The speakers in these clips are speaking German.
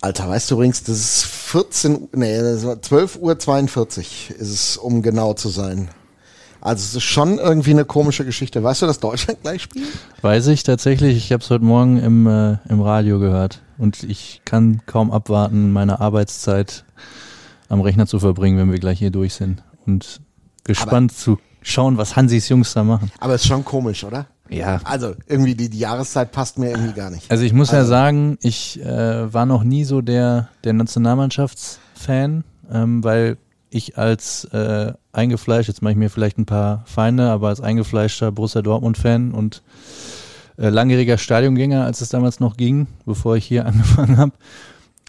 Alter, weißt du übrigens, das ist 14, nee, 12 Uhr 42 ist es, um genau zu sein. Also es ist schon irgendwie eine komische Geschichte. Weißt du, dass Deutschland gleich spielt? Weiß ich tatsächlich. Ich habe es heute Morgen im, äh, im Radio gehört. Und ich kann kaum abwarten, meine Arbeitszeit am Rechner zu verbringen, wenn wir gleich hier durch sind. Und gespannt aber, zu schauen, was Hansis Jungs da machen. Aber es ist schon komisch, oder? Ja. Also irgendwie die, die Jahreszeit passt mir irgendwie gar nicht. Also ich muss also. ja sagen, ich äh, war noch nie so der, der Nationalmannschaftsfan, ähm, weil ich als äh, eingefleischt, jetzt mache ich mir vielleicht ein paar Feinde, aber als eingefleischter Borussia Dortmund-Fan und äh, langjähriger Stadiongänger, als es damals noch ging, bevor ich hier angefangen habe,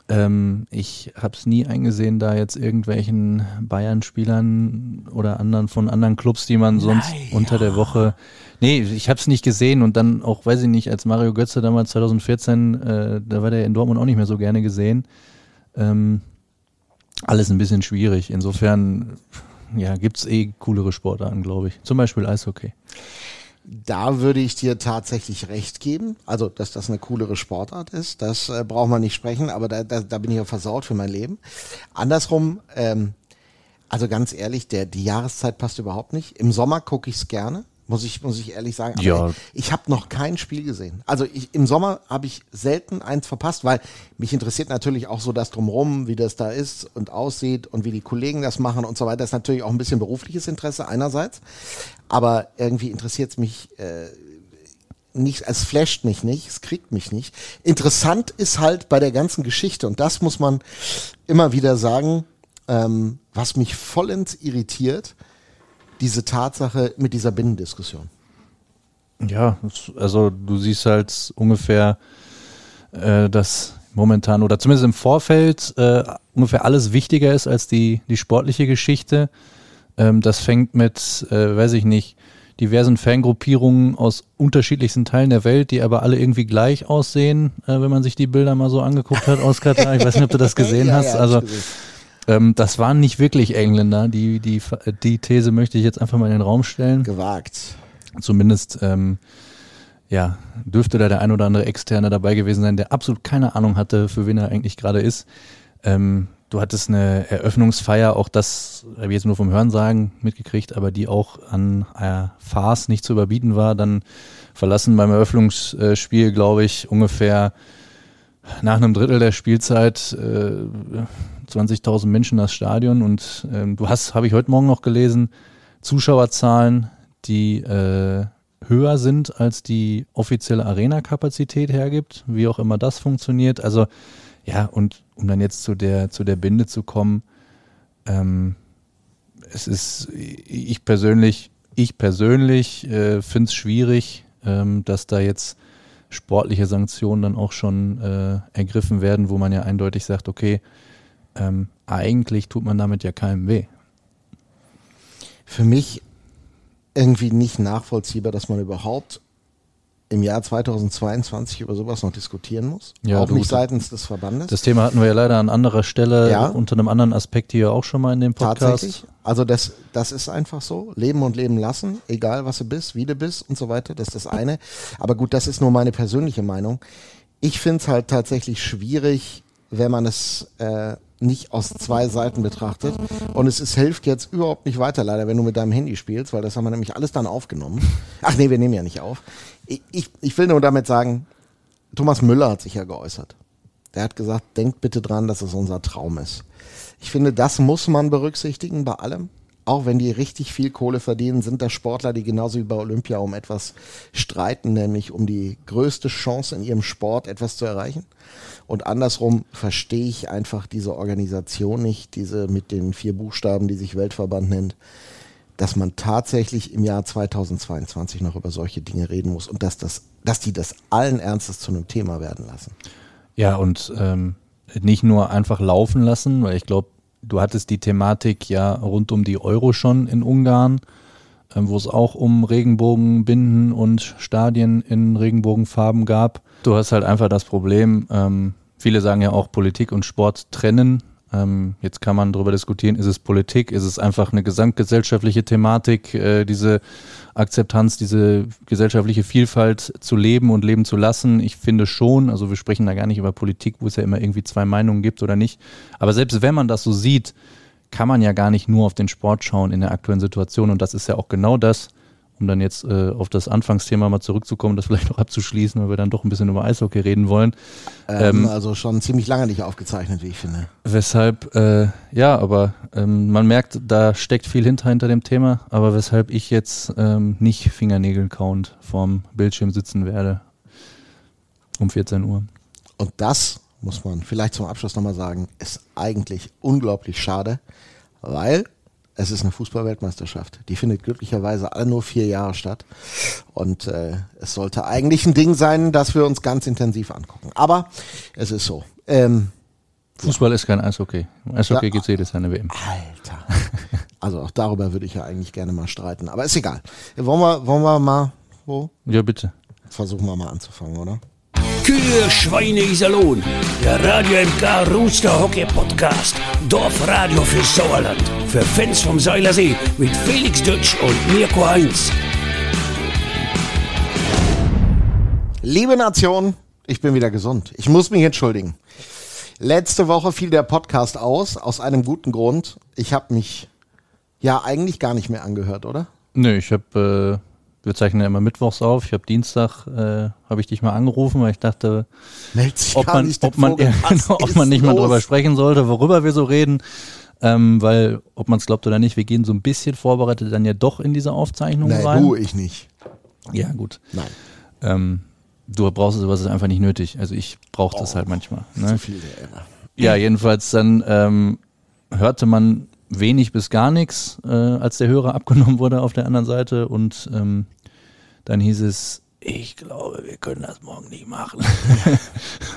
ähm, ich habe es nie eingesehen, da jetzt irgendwelchen Bayern-Spielern oder anderen von anderen Clubs, die man sonst naja. unter der Woche. Nee, ich habe es nicht gesehen und dann auch, weiß ich nicht, als Mario Götze damals 2014, äh, da war der in Dortmund auch nicht mehr so gerne gesehen. Ähm, alles ein bisschen schwierig. Insofern ja, gibt es eh coolere Sportarten, glaube ich. Zum Beispiel Eishockey. Da würde ich dir tatsächlich recht geben. Also, dass das eine coolere Sportart ist, das äh, braucht man nicht sprechen, aber da, da, da bin ich ja versaut für mein Leben. Andersrum, ähm, also ganz ehrlich, der, die Jahreszeit passt überhaupt nicht. Im Sommer gucke ich es gerne muss ich, muss ich ehrlich sagen. ja. Ich habe noch kein Spiel gesehen. Also ich, im Sommer habe ich selten eins verpasst, weil mich interessiert natürlich auch so das drumherum, wie das da ist und aussieht und wie die Kollegen das machen und so weiter. Das ist natürlich auch ein bisschen berufliches Interesse einerseits, aber irgendwie interessiert es mich äh, nicht, es flasht mich nicht, es kriegt mich nicht. Interessant ist halt bei der ganzen Geschichte und das muss man immer wieder sagen, ähm, was mich vollends irritiert diese Tatsache mit dieser Binnendiskussion. Ja, also du siehst halt ungefähr, äh, dass momentan oder zumindest im Vorfeld äh, ungefähr alles wichtiger ist als die, die sportliche Geschichte. Ähm, das fängt mit, äh, weiß ich nicht, diversen Fangruppierungen aus unterschiedlichsten Teilen der Welt, die aber alle irgendwie gleich aussehen, äh, wenn man sich die Bilder mal so angeguckt hat aus Katar. Ich weiß nicht, ob du das gesehen ja, hast. Ja, also ähm, das waren nicht wirklich Engländer. Die, die, die These möchte ich jetzt einfach mal in den Raum stellen. Gewagt. Zumindest, ähm, ja, dürfte da der ein oder andere Externe dabei gewesen sein, der absolut keine Ahnung hatte, für wen er eigentlich gerade ist. Ähm, du hattest eine Eröffnungsfeier, auch das habe ich jetzt nur vom Hörensagen mitgekriegt, aber die auch an äh, Farce nicht zu überbieten war. Dann verlassen beim Eröffnungsspiel, glaube ich, ungefähr nach einem Drittel der Spielzeit äh, 20.000 Menschen das Stadion und ähm, du hast, habe ich heute Morgen noch gelesen, Zuschauerzahlen, die äh, höher sind, als die offizielle Arena-Kapazität hergibt, wie auch immer das funktioniert. Also ja, und um dann jetzt zu der, zu der Binde zu kommen, ähm, es ist, ich persönlich, ich persönlich äh, finde es schwierig, ähm, dass da jetzt sportliche Sanktionen dann auch schon äh, ergriffen werden, wo man ja eindeutig sagt, okay, ähm, eigentlich tut man damit ja keinem weh. Für mich irgendwie nicht nachvollziehbar, dass man überhaupt im Jahr 2022 über sowas noch diskutieren muss. Ja, auch nicht seitens des Verbandes. Das Thema hatten wir ja leider an anderer Stelle ja. unter einem anderen Aspekt hier auch schon mal in dem Podcast. Tatsächlich. Also das, das ist einfach so. Leben und leben lassen, egal was du bist, wie du bist und so weiter. Das ist das eine. Aber gut, das ist nur meine persönliche Meinung. Ich finde es halt tatsächlich schwierig, wenn man es äh, nicht aus zwei Seiten betrachtet. Und es, es hilft jetzt überhaupt nicht weiter, leider, wenn du mit deinem Handy spielst, weil das haben wir nämlich alles dann aufgenommen. Ach nee, wir nehmen ja nicht auf. Ich, ich, ich will nur damit sagen, Thomas Müller hat sich ja geäußert. Der hat gesagt, denkt bitte dran, dass es unser Traum ist. Ich finde, das muss man berücksichtigen bei allem auch wenn die richtig viel Kohle verdienen, sind das Sportler, die genauso wie bei Olympia um etwas streiten, nämlich um die größte Chance in ihrem Sport etwas zu erreichen. Und andersrum verstehe ich einfach diese Organisation nicht, diese mit den vier Buchstaben, die sich Weltverband nennt, dass man tatsächlich im Jahr 2022 noch über solche Dinge reden muss und dass, das, dass die das allen Ernstes zu einem Thema werden lassen. Ja, und ähm, nicht nur einfach laufen lassen, weil ich glaube, du hattest die Thematik ja rund um die Euro schon in Ungarn, ähm, wo es auch um Regenbogenbinden und Stadien in Regenbogenfarben gab. Du hast halt einfach das Problem, ähm, viele sagen ja auch Politik und Sport trennen, Ähm, jetzt kann man darüber diskutieren, ist es Politik, ist es einfach eine gesamtgesellschaftliche Thematik, äh, diese Akzeptanz, diese gesellschaftliche Vielfalt zu leben und leben zu lassen. Ich finde schon, also wir sprechen da gar nicht über Politik, wo es ja immer irgendwie zwei Meinungen gibt oder nicht. Aber selbst wenn man das so sieht, kann man ja gar nicht nur auf den Sport schauen in der aktuellen Situation. Und das ist ja auch genau das, um dann jetzt äh, auf das Anfangsthema mal zurückzukommen, das vielleicht noch abzuschließen, weil wir dann doch ein bisschen über Eishockey reden wollen. Ähm, ähm, also schon ziemlich lange nicht aufgezeichnet, wie ich finde. Weshalb, äh, ja, aber ähm, man merkt, da steckt viel hinter hinter dem Thema, aber weshalb ich jetzt ähm, nicht Fingernägel count vorm Bildschirm sitzen werde um 14 Uhr. Und das muss man vielleicht zum Abschluss nochmal sagen, ist eigentlich unglaublich schade, weil es ist eine Fußballweltmeisterschaft. Die findet glücklicherweise alle nur vier Jahre statt. Und äh, es sollte eigentlich ein Ding sein, das wir uns ganz intensiv angucken. Aber es ist so. Ähm, Fußball ja. ist kein Eishockey. Eishockey ja, gibt es jedes Jahr eine WM. Alter. Also auch darüber würde ich ja eigentlich gerne mal streiten. Aber ist egal. Wollen wir, wollen wir mal, wo? Ja, bitte. Versuchen wir mal anzufangen, oder? Kühe, Schweine, Iserlohn. Der Radio MK Rooster Hockey Podcast. Dorfradio für Sauerland. Für Fans vom Seilersee mit Felix Dutsch und Mirko Heinz. Liebe Nation, ich bin wieder gesund. Ich muss mich entschuldigen. Letzte Woche fiel der Podcast aus, aus einem guten Grund. Ich habe mich ja eigentlich gar nicht mehr angehört, oder? Nö, ich habe äh wir zeichnen ja immer mittwochs auf. Ich habe Dienstag, äh, habe ich dich mal angerufen, weil ich dachte, ob man, ob man, ja, genau, ob man nicht los? mal drüber sprechen sollte, worüber wir so reden. Ähm, weil, ob man es glaubt oder nicht, wir gehen so ein bisschen vorbereitet dann ja doch in diese Aufzeichnung Nein, rein. du, ich nicht. Ja, gut. Nein. Ähm, du brauchst sowas ist einfach nicht nötig. Also ich brauche oh, das halt manchmal. Ne? Zu viel der. Ja, jedenfalls dann ähm, hörte man wenig bis gar nichts, äh, als der Hörer abgenommen wurde auf der anderen Seite und ähm, dann hieß es, ich glaube, wir können das morgen nicht machen.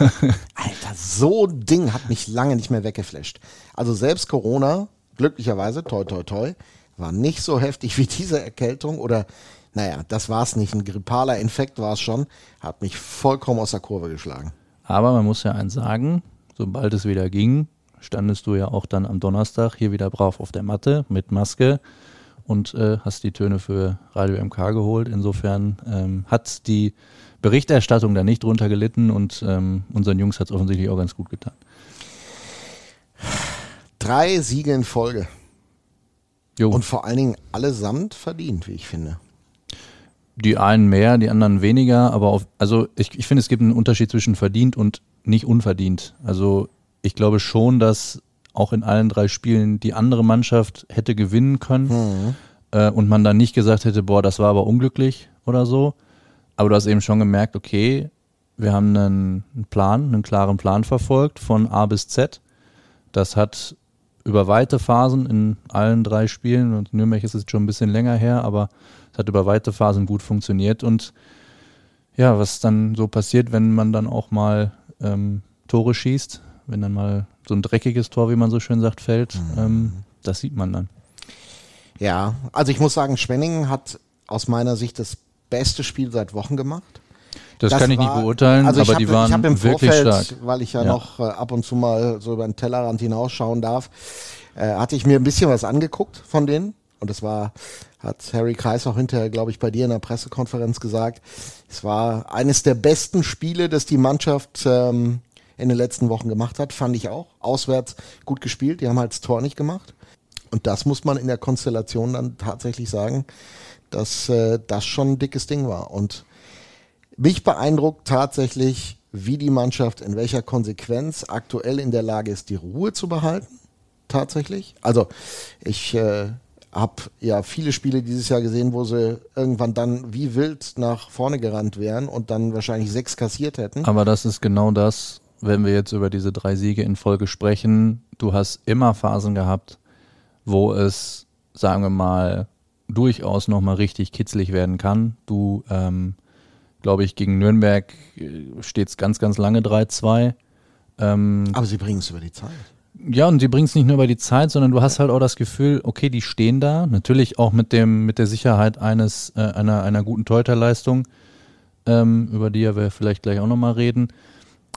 Alter, so ein Ding hat mich lange nicht mehr weggeflasht. Also selbst Corona, glücklicherweise, toi toi toi, war nicht so heftig wie diese Erkältung oder naja, das war es nicht. Ein grippaler Infekt war es schon, hat mich vollkommen aus der Kurve geschlagen. Aber man muss ja eins sagen, sobald es wieder ging, standest du ja auch dann am Donnerstag hier wieder brav auf der Matte mit Maske und äh, hast die Töne für Radio MK geholt. Insofern ähm, hat die Berichterstattung da nicht drunter gelitten und ähm, unseren Jungs hat es offensichtlich auch ganz gut getan. Drei Siege in Folge. Jo. Und vor allen Dingen allesamt verdient, wie ich finde. Die einen mehr, die anderen weniger, aber auf, also ich, ich finde, es gibt einen Unterschied zwischen verdient und nicht unverdient. Also ich glaube schon, dass auch in allen drei Spielen die andere Mannschaft hätte gewinnen können mhm. äh, und man dann nicht gesagt hätte, boah, das war aber unglücklich oder so. Aber du hast eben schon gemerkt, okay, wir haben einen Plan, einen klaren Plan verfolgt von A bis Z. Das hat über weite Phasen in allen drei Spielen, und Nürnberg ist jetzt schon ein bisschen länger her, aber es hat über weite Phasen gut funktioniert. Und ja, was dann so passiert, wenn man dann auch mal ähm, Tore schießt, wenn dann mal so ein dreckiges Tor, wie man so schön sagt, fällt, mhm. ähm, das sieht man dann. Ja, also ich muss sagen, Schwenningen hat aus meiner Sicht das beste Spiel seit Wochen gemacht. Das, das kann ich war, nicht beurteilen, also aber hab, die waren ich im wirklich Vorfeld, stark. Weil ich ja, ja, noch äh, ab und zu mal so über den Tellerrand hinausschauen darf, äh, hatte ich mir ein bisschen was angeguckt von denen. Und das war, hat Harry Kreis auch hinterher, glaube ich, bei dir in der Pressekonferenz gesagt. Es war eines der besten Spiele, das die Mannschaft ähm, in den letzten Wochen gemacht hat, fand ich auch. Auswärts gut gespielt, die haben halt das Tor nicht gemacht. Und das muss man in der Konstellation dann tatsächlich sagen, dass äh, das schon ein dickes Ding war. Und mich beeindruckt tatsächlich, wie die Mannschaft in welcher Konsequenz aktuell in der Lage ist, die Ruhe zu behalten. Tatsächlich. Also ich äh, habe ja viele Spiele dieses Jahr gesehen, wo sie irgendwann dann wie wild nach vorne gerannt wären und dann wahrscheinlich sechs kassiert hätten. Aber das ist genau das, wenn wir jetzt über diese drei Siege in Folge sprechen, du hast immer Phasen gehabt, wo es, sagen wir mal, durchaus nochmal richtig kitzlig werden kann. Du, ähm, glaube ich, gegen Nürnberg äh, steht es ganz, ganz lange 3-2. Ähm, Aber sie bringen es über die Zeit. Ja, und sie bringen es nicht nur über die Zeit, sondern du hast halt auch das Gefühl, okay, die stehen da, natürlich auch mit dem, mit der Sicherheit eines, äh, einer, einer guten Teuterleistung, ähm, über die ja wir vielleicht gleich auch nochmal reden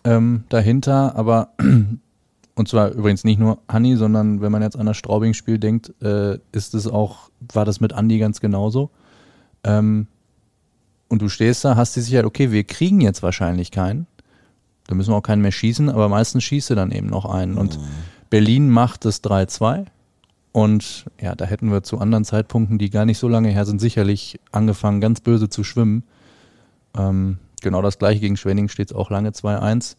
ähm, dahinter, aber und zwar übrigens nicht nur Hanni, sondern wenn man jetzt an das Straubing-Spiel denkt, äh, ist es auch, war das mit Andi ganz genauso. Ähm, und du stehst da, hast die Sicherheit, okay, wir kriegen jetzt wahrscheinlich keinen. Da müssen wir auch keinen mehr schießen, aber meistens schießt du dann eben noch einen. Und mhm. Berlin macht es 3-2. Und ja, da hätten wir zu anderen Zeitpunkten, die gar nicht so lange her sind, sicherlich angefangen, ganz böse zu schwimmen. Ähm, genau das gleiche gegen Schwenning steht es auch lange 2-1.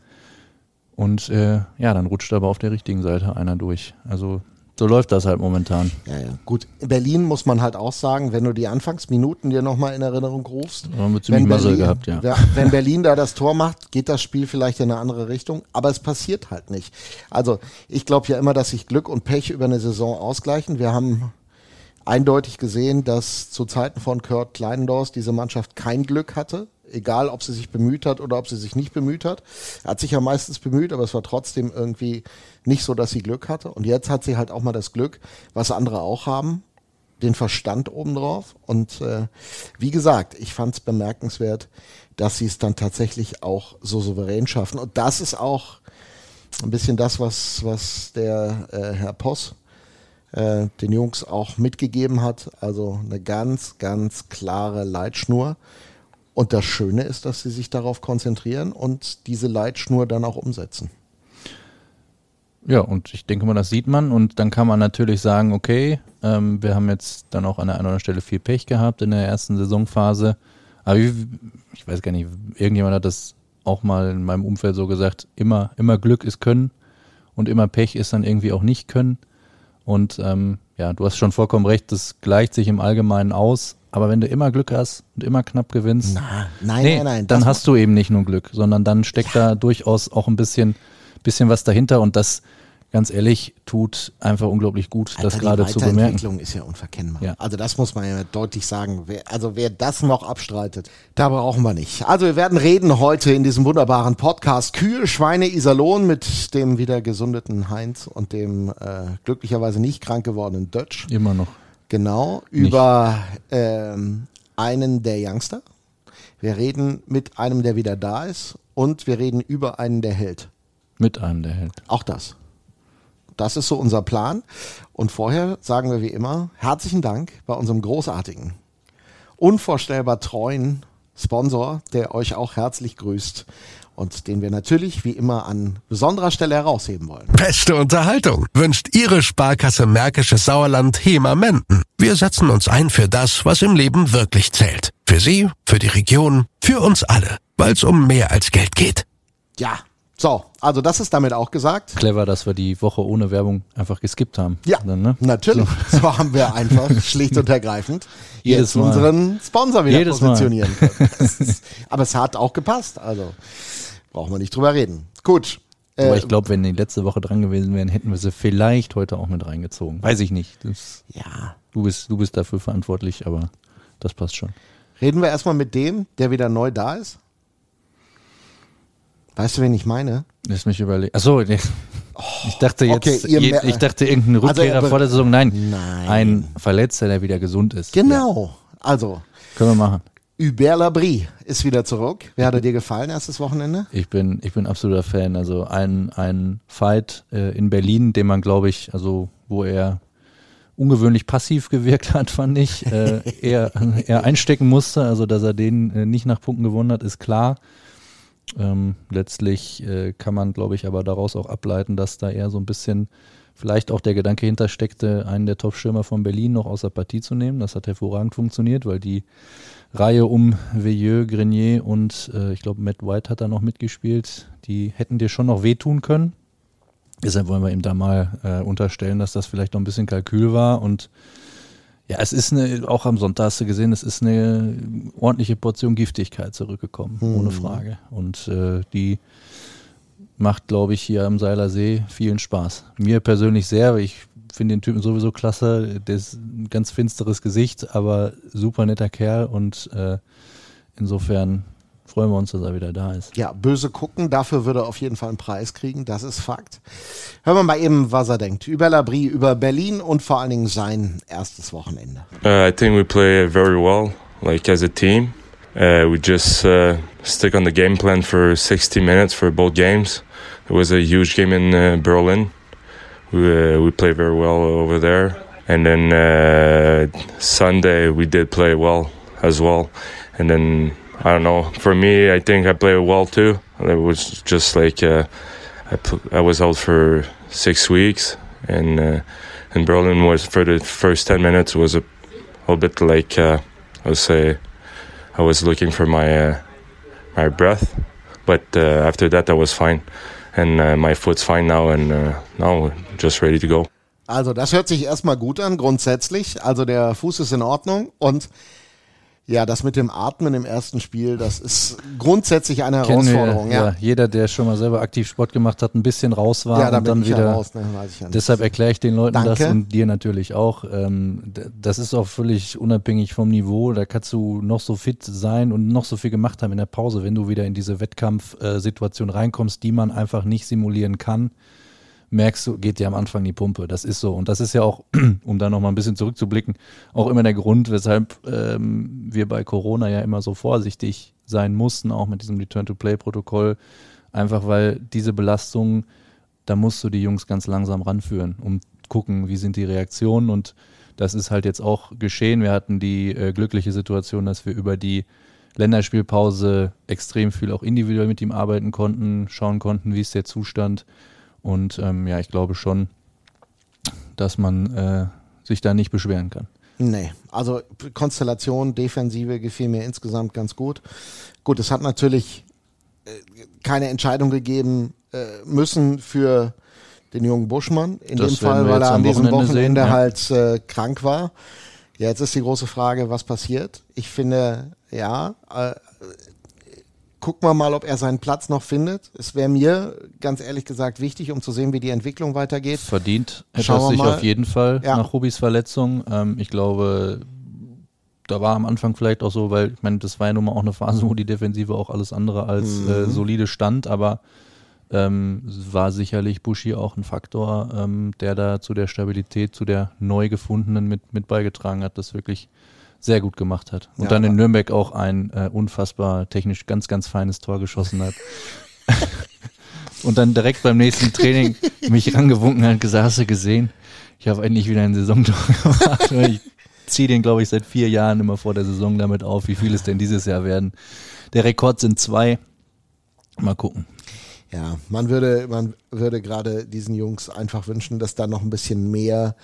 Und äh, ja, dann rutscht aber auf der richtigen Seite einer durch. Also so läuft das halt momentan. Ja, ja. Gut, in Berlin muss man halt auch sagen, wenn du die Anfangsminuten dir nochmal in Erinnerung rufst. Da haben wir ziemlich Berlin, gehabt, ja. Wenn Berlin da das Tor macht, geht das Spiel vielleicht in eine andere Richtung, aber es passiert halt nicht. Also ich glaube ja immer, dass sich Glück und Pech über eine Saison ausgleichen. Wir haben eindeutig gesehen, dass zu Zeiten von Kurt Kleinendorf diese Mannschaft kein Glück hatte egal ob sie sich bemüht hat oder ob sie sich nicht bemüht hat. Er hat sich ja meistens bemüht, aber es war trotzdem irgendwie nicht so, dass sie Glück hatte. Und jetzt hat sie halt auch mal das Glück, was andere auch haben, den Verstand obendrauf. Und äh, wie gesagt, ich fand es bemerkenswert, dass sie es dann tatsächlich auch so souverän schaffen. Und das ist auch ein bisschen das, was, was der äh, Herr Poss äh, den Jungs auch mitgegeben hat. Also eine ganz, ganz klare Leitschnur. Und das Schöne ist, dass sie sich darauf konzentrieren und diese Leitschnur dann auch umsetzen. Ja, und ich denke mal, das sieht man. Und dann kann man natürlich sagen, okay, ähm, wir haben jetzt dann auch an der einen oder anderen Stelle viel Pech gehabt in der ersten Saisonphase. Aber ich, ich weiß gar nicht, irgendjemand hat das auch mal in meinem Umfeld so gesagt, immer, immer Glück ist Können und immer Pech ist dann irgendwie auch nicht Können. Und ähm, ja, du hast schon vollkommen recht, das gleicht sich im Allgemeinen aus. Aber wenn du immer Glück hast und immer knapp gewinnst, Na, nein, nee, nein, nein, dann hast du eben nicht nur Glück, sondern dann steckt ja. da durchaus auch ein bisschen, bisschen was dahinter und das ganz ehrlich, tut einfach unglaublich gut, Alter, das gerade zu bemerken. Die Entwicklung ist ja unverkennbar. Ja. Also das muss man ja deutlich sagen. Wer, also wer das noch abstreitet, da brauchen wir nicht. Also wir werden reden heute in diesem wunderbaren Podcast Kühe, Schweine, Iserlohn mit dem wieder gesundeten Heinz und dem äh, glücklicherweise nicht krank gewordenen Dutch. Immer noch. Genau, über ähm, einen der Youngster. Wir reden mit einem, der wieder da ist und wir reden über einen, der hält. Mit einem, der hält. Auch das. Das ist so unser Plan. Und vorher sagen wir wie immer herzlichen Dank bei unserem großartigen, unvorstellbar treuen Sponsor, der euch auch herzlich grüßt und den wir natürlich wie immer an besonderer Stelle herausheben wollen. Beste Unterhaltung wünscht Ihre Sparkasse Märkisches Sauerland HEMA Menden. Wir setzen uns ein für das, was im Leben wirklich zählt. Für Sie, für die Region, für uns alle, weil es um mehr als Geld geht. Ja, so, also das ist damit auch gesagt. Clever, dass wir die Woche ohne Werbung einfach geskippt haben. Ja, Dann, ne? natürlich. So. so. haben wir einfach schlicht und ergreifend Jedes jetzt Mal. unseren Sponsor wieder Jedes positionieren Mal. können. Ist, aber es hat auch gepasst, also brauchen wir nicht drüber reden. Gut. Aber äh, ich glaube, wenn die letzte Woche dran gewesen wären, hätten wir sie vielleicht heute auch mit reingezogen. Weiß ich nicht. Das, ja. Du bist, du bist dafür verantwortlich, aber das passt schon. Reden wir erstmal mit dem, der wieder neu da ist? Weißt du, wen ich meine? Lass mich überlegen. Achso, nee. Oh, ich dachte jetzt, okay, je, ich dachte irgendein also Rückkehrer also, vor der Saison. Nein, nein, ein Verletzter, der wieder gesund ist. Genau, ja. also. Können wir machen. Hubert Labrie ist wieder zurück. Wer hat er dir gefallen, erstes Wochenende? Ich bin, ich bin absoluter Fan. Also ein, ein Fight äh, in Berlin, den man, glaube ich, also wo er ungewöhnlich passiv gewirkt hat, fand ich. Äh, er, er einstecken musste, also dass er den äh, nicht nach Punkten gewonnen hat, ist klar. Ähm, letztlich äh, kann man, glaube ich, aber daraus auch ableiten, dass da eher so ein bisschen vielleicht auch der Gedanke hintersteckte, einen der Top-Schirmer von Berlin noch aus der Partie zu nehmen. Das hat hervorragend funktioniert, weil die Reihe um Veilleux, Grenier und äh, ich glaube Matt White hat da noch mitgespielt. Die hätten dir schon noch wehtun können. Deshalb wollen wir ihm da mal äh, unterstellen, dass das vielleicht noch ein bisschen Kalkül war und ja, es ist eine, auch am Sonntag hast du gesehen, es ist eine ordentliche Portion Giftigkeit zurückgekommen, mhm. ohne Frage. Und äh, die macht, glaube ich, hier am Seiler See vielen Spaß. Mir persönlich sehr, weil ich finde den Typen sowieso klasse. Der ist ein ganz finsteres Gesicht, aber super netter Kerl und äh, insofern freuen wir uns, dass er wieder da ist. Ja, böse gucken, dafür würde er auf jeden Fall einen Preis kriegen, das ist Fakt. Hören wir mal eben, was er denkt über Labrie, über Berlin und vor allen Dingen sein erstes Wochenende. Uh, I think we play very well, like as a team. uh, we just uh, stick on the game plan for 60 minutes for both games. It was a huge game in uh, Berlin. We, uh, we played very well over there. And then uh, Sunday we did play well as well. And then I don't know. For me, I think I played well too. It was just like uh, I, pl- I was out for six weeks, and uh, in Berlin was for the first ten minutes was a, a little bit like uh, I would say I was looking for my uh, my breath, but uh, after that I was fine, and uh, my foot's fine now, and uh, now just ready to go. Also das hört sich erstmal gut an, grundsätzlich. Also der Fuß ist in Ordnung und Ja, das mit dem Atmen im ersten Spiel, das ist grundsätzlich eine Kennen Herausforderung. Wir, ja. ja. jeder, der schon mal selber aktiv Sport gemacht hat, ein bisschen raus war Ja, da und dann wieder. raus, ne, weiß ich ja. Deshalb erkläre ich den Leuten das Danke. und dir natürlich auch. Ähm, das ist auch völlig unabhängig vom Niveau. Da kannst du noch so fit sein und noch so viel gemacht haben in der Pause, wenn du wieder in diese Wettkampfsituation reinkommst, die man einfach nicht simulieren kann. Merkst du, geht dir am Anfang die Pumpe. Das ist so. Und das ist ja auch, um da nochmal ein bisschen zurückzublicken, auch immer der Grund, weshalb ähm, wir bei Corona ja immer so vorsichtig sein mussten, auch mit diesem Return-to-Play-Protokoll. Einfach weil diese Belastung, da musst du die Jungs ganz langsam ranführen, um gucken, wie sind die Reaktionen. Und das ist halt jetzt auch geschehen. Wir hatten die äh, glückliche Situation, dass wir über die Länderspielpause extrem viel auch individuell mit ihm arbeiten konnten, schauen konnten, wie ist der Zustand. Und ähm, ja, ich glaube schon, dass man äh, sich da nicht beschweren kann. Nee, also Konstellation, Defensive gefiel mir insgesamt ganz gut. Gut, es hat natürlich äh, keine Entscheidung gegeben äh, müssen für den jungen Buschmann. In Das dem Fall, weil er an diesem Wochenende Wochenende sehen, ja. halt äh, krank war. Ja, jetzt ist die große Frage, was passiert. Ich finde, ja, äh, gucken wir mal, ob er seinen Platz noch findet. Es wäre mir ganz ehrlich gesagt wichtig, um zu sehen, wie die Entwicklung weitergeht. Verdient hätte Schauen er sich mal. auf jeden Fall Ja. nach Rubis Verletzung. Ähm, ich glaube, da war am Anfang vielleicht auch so, weil ich meine, das war ja nun mal auch eine Phase, wo die Defensive auch alles andere als Mhm. äh, solide stand, aber ähm, war sicherlich Bushi auch ein Faktor, ähm, der da zu der Stabilität, zu der neu gefundenen mit, mit beigetragen hat, das wirklich sehr gut gemacht hat. Und Ja, dann in Nürnberg auch ein äh, unfassbar technisch ganz, ganz feines Tor geschossen hat. und dann direkt beim nächsten Training mich rangewunken hat und gesagt, hast du gesehen? Ich habe endlich wieder ein Saisontor gemacht. ich ziehe den, glaube ich, seit vier Jahren immer vor der Saison damit auf, wie viel es denn dieses Jahr werden. Der Rekord sind zwei. Mal gucken. Ja, man würde, man würde gerade diesen Jungs einfach wünschen, dass da noch ein bisschen mehr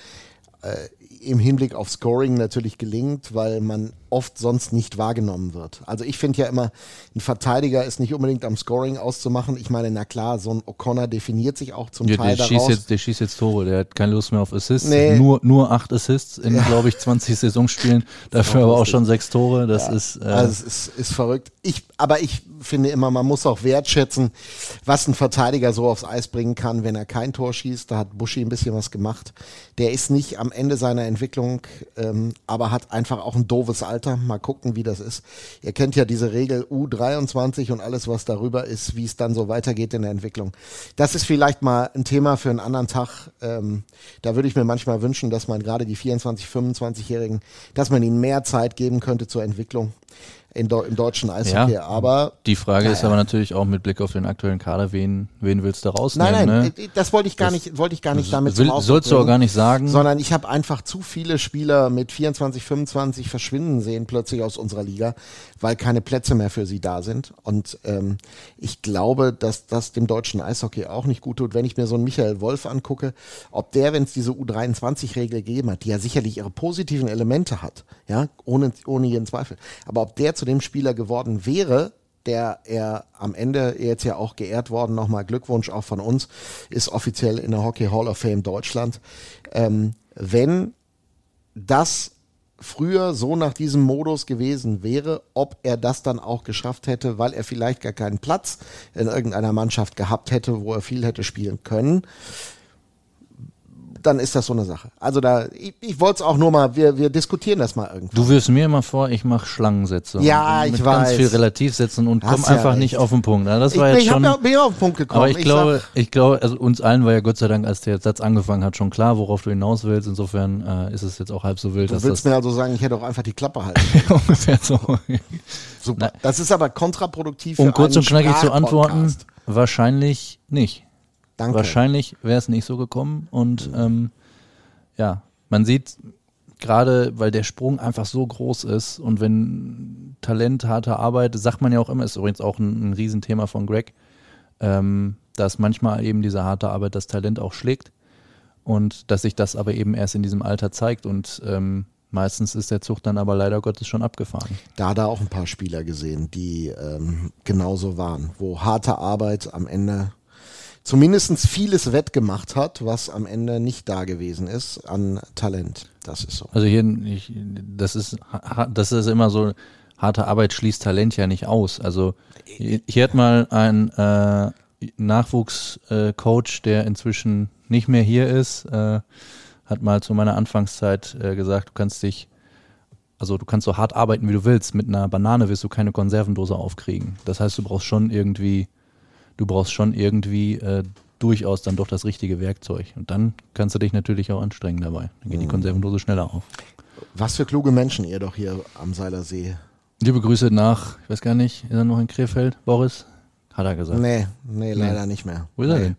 äh, im Hinblick auf Scoring natürlich gelingt, weil man oft sonst nicht wahrgenommen wird. Also ich finde ja immer, ein Verteidiger ist nicht unbedingt am Scoring auszumachen. Ich meine, na klar, so ein O'Connor definiert sich auch zum Ja, Teil der, schießt daraus. jetzt, der schießt jetzt Tore, der hat keine Lust mehr auf Assists. Nee. Nur, nur acht Assists in, glaube ich, 20 Saisonspielen. Dafür auch aber auch schon sechs Tore. Das Ja, ist. Äh, also es ist, ist verrückt. Ich, aber ich finde immer, man muss auch wertschätzen, was ein Verteidiger so aufs Eis bringen kann, wenn er kein Tor schießt. Da hat Buschi ein bisschen was gemacht. Der ist nicht am Ende seiner Entwicklung, ähm, aber hat einfach auch ein doofes Alter. Mal gucken, wie das ist. Ihr kennt ja diese Regel U23 und alles, was darüber ist, wie es dann so weitergeht in der Entwicklung. Das ist vielleicht mal ein Thema für einen anderen Tag. Ähm, da würde ich mir manchmal wünschen, dass man gerade die 24, 25-Jährigen, dass man ihnen mehr Zeit geben könnte zur Entwicklung in, im deutschen Eishockey. Ja. Aber die Frage ist Naja. aber natürlich auch mit Blick auf den aktuellen Kader, wen, wen willst du rausnehmen? nein, nein, ne? äh, das wollte ich gar Das- nicht, wollte ich gar nicht damit Will, sollst du auch gar nicht sagen. sondern ich habe einfach zu viele Spieler mit 24, 25 verschwinden sehen plötzlich aus unserer Liga, weil keine Plätze mehr für sie da sind. Und ähm, ich glaube, dass das dem deutschen Eishockey auch nicht gut tut. Wenn ich mir so einen Michael Wolf angucke, ob der, wenn es diese U23-Regel gegeben hat, die ja sicherlich ihre positiven Elemente hat, ja, ohne, ohne jeden Zweifel, aber ob der zu dem Spieler geworden wäre, der er am Ende jetzt ja auch geehrt worden, nochmal Glückwunsch auch von uns, ist offiziell in der Hockey Hall of Fame Deutschland. Ähm, wenn das früher so nach diesem Modus gewesen wäre, ob er das dann auch geschafft hätte, weil er vielleicht gar keinen Platz in irgendeiner Mannschaft gehabt hätte, wo er viel hätte spielen können. Dann ist das so eine Sache. Also da, ich, ich wollte es auch nur mal, wir, wir diskutieren das mal irgendwie. Du wirfst mir immer vor, ich mache Schlangensätze. Ja, ich mit weiß. ganz viel Relativsätzen und komm ja einfach recht. nicht auf den Punkt. Ja, das Ich, war jetzt ich schon. hab ja, bin ja auf den Punkt gekommen. aber ich, glaube, sag, ich glaube, also uns allen war ja Gott sei Dank, als der Satz angefangen hat, schon klar, worauf du hinaus willst. Insofern äh, ist es jetzt auch halb so wild, du willst mir also sagen, ich hätte auch einfach die Klappe halten. ungefähr so. Super. Das ist aber kontraproduktiv Um kurz und knackig zu antworten, wahrscheinlich nicht. Danke. Wahrscheinlich wäre es nicht so gekommen. Und ähm, ja, man sieht gerade, weil der Sprung einfach so groß ist und wenn Talent, harte Arbeit, sagt man ja auch immer, ist übrigens auch ein, ein Riesenthema von Greg, ähm, dass manchmal eben diese harte Arbeit das Talent auch schlägt und dass sich das aber eben erst in diesem Alter zeigt und ähm, meistens ist der Zug dann aber leider Gottes schon abgefahren. Da hat er auch ein paar Spieler gesehen, die ähm, genauso waren, wo harte Arbeit am Ende zumindest vieles wettgemacht hat, was am Ende nicht da gewesen ist an Talent. Das ist so. Also hier, ich, das ist, das ist immer so, harte Arbeit schließt Talent ja nicht aus. Also hier hat mal ein äh, Nachwuchscoach, der inzwischen nicht mehr hier ist, äh, hat mal zu meiner Anfangszeit äh, gesagt, du kannst dich, also du kannst so hart arbeiten, wie du willst. Mit einer Banane wirst du keine Konservendose aufkriegen. Das heißt, du brauchst schon irgendwie, du brauchst schon irgendwie äh, durchaus dann doch das richtige Werkzeug. Und dann kannst du dich natürlich auch anstrengen dabei. Dann geht die Konservendose schneller auf. Was für kluge Menschen ihr doch hier am Seilersee. Liebe Grüße nach, ich weiß gar nicht, ist er noch in Krefeld? Boris? Hat er gesagt. Nee, nee, leider nicht mehr. Wo ist er nee. denn?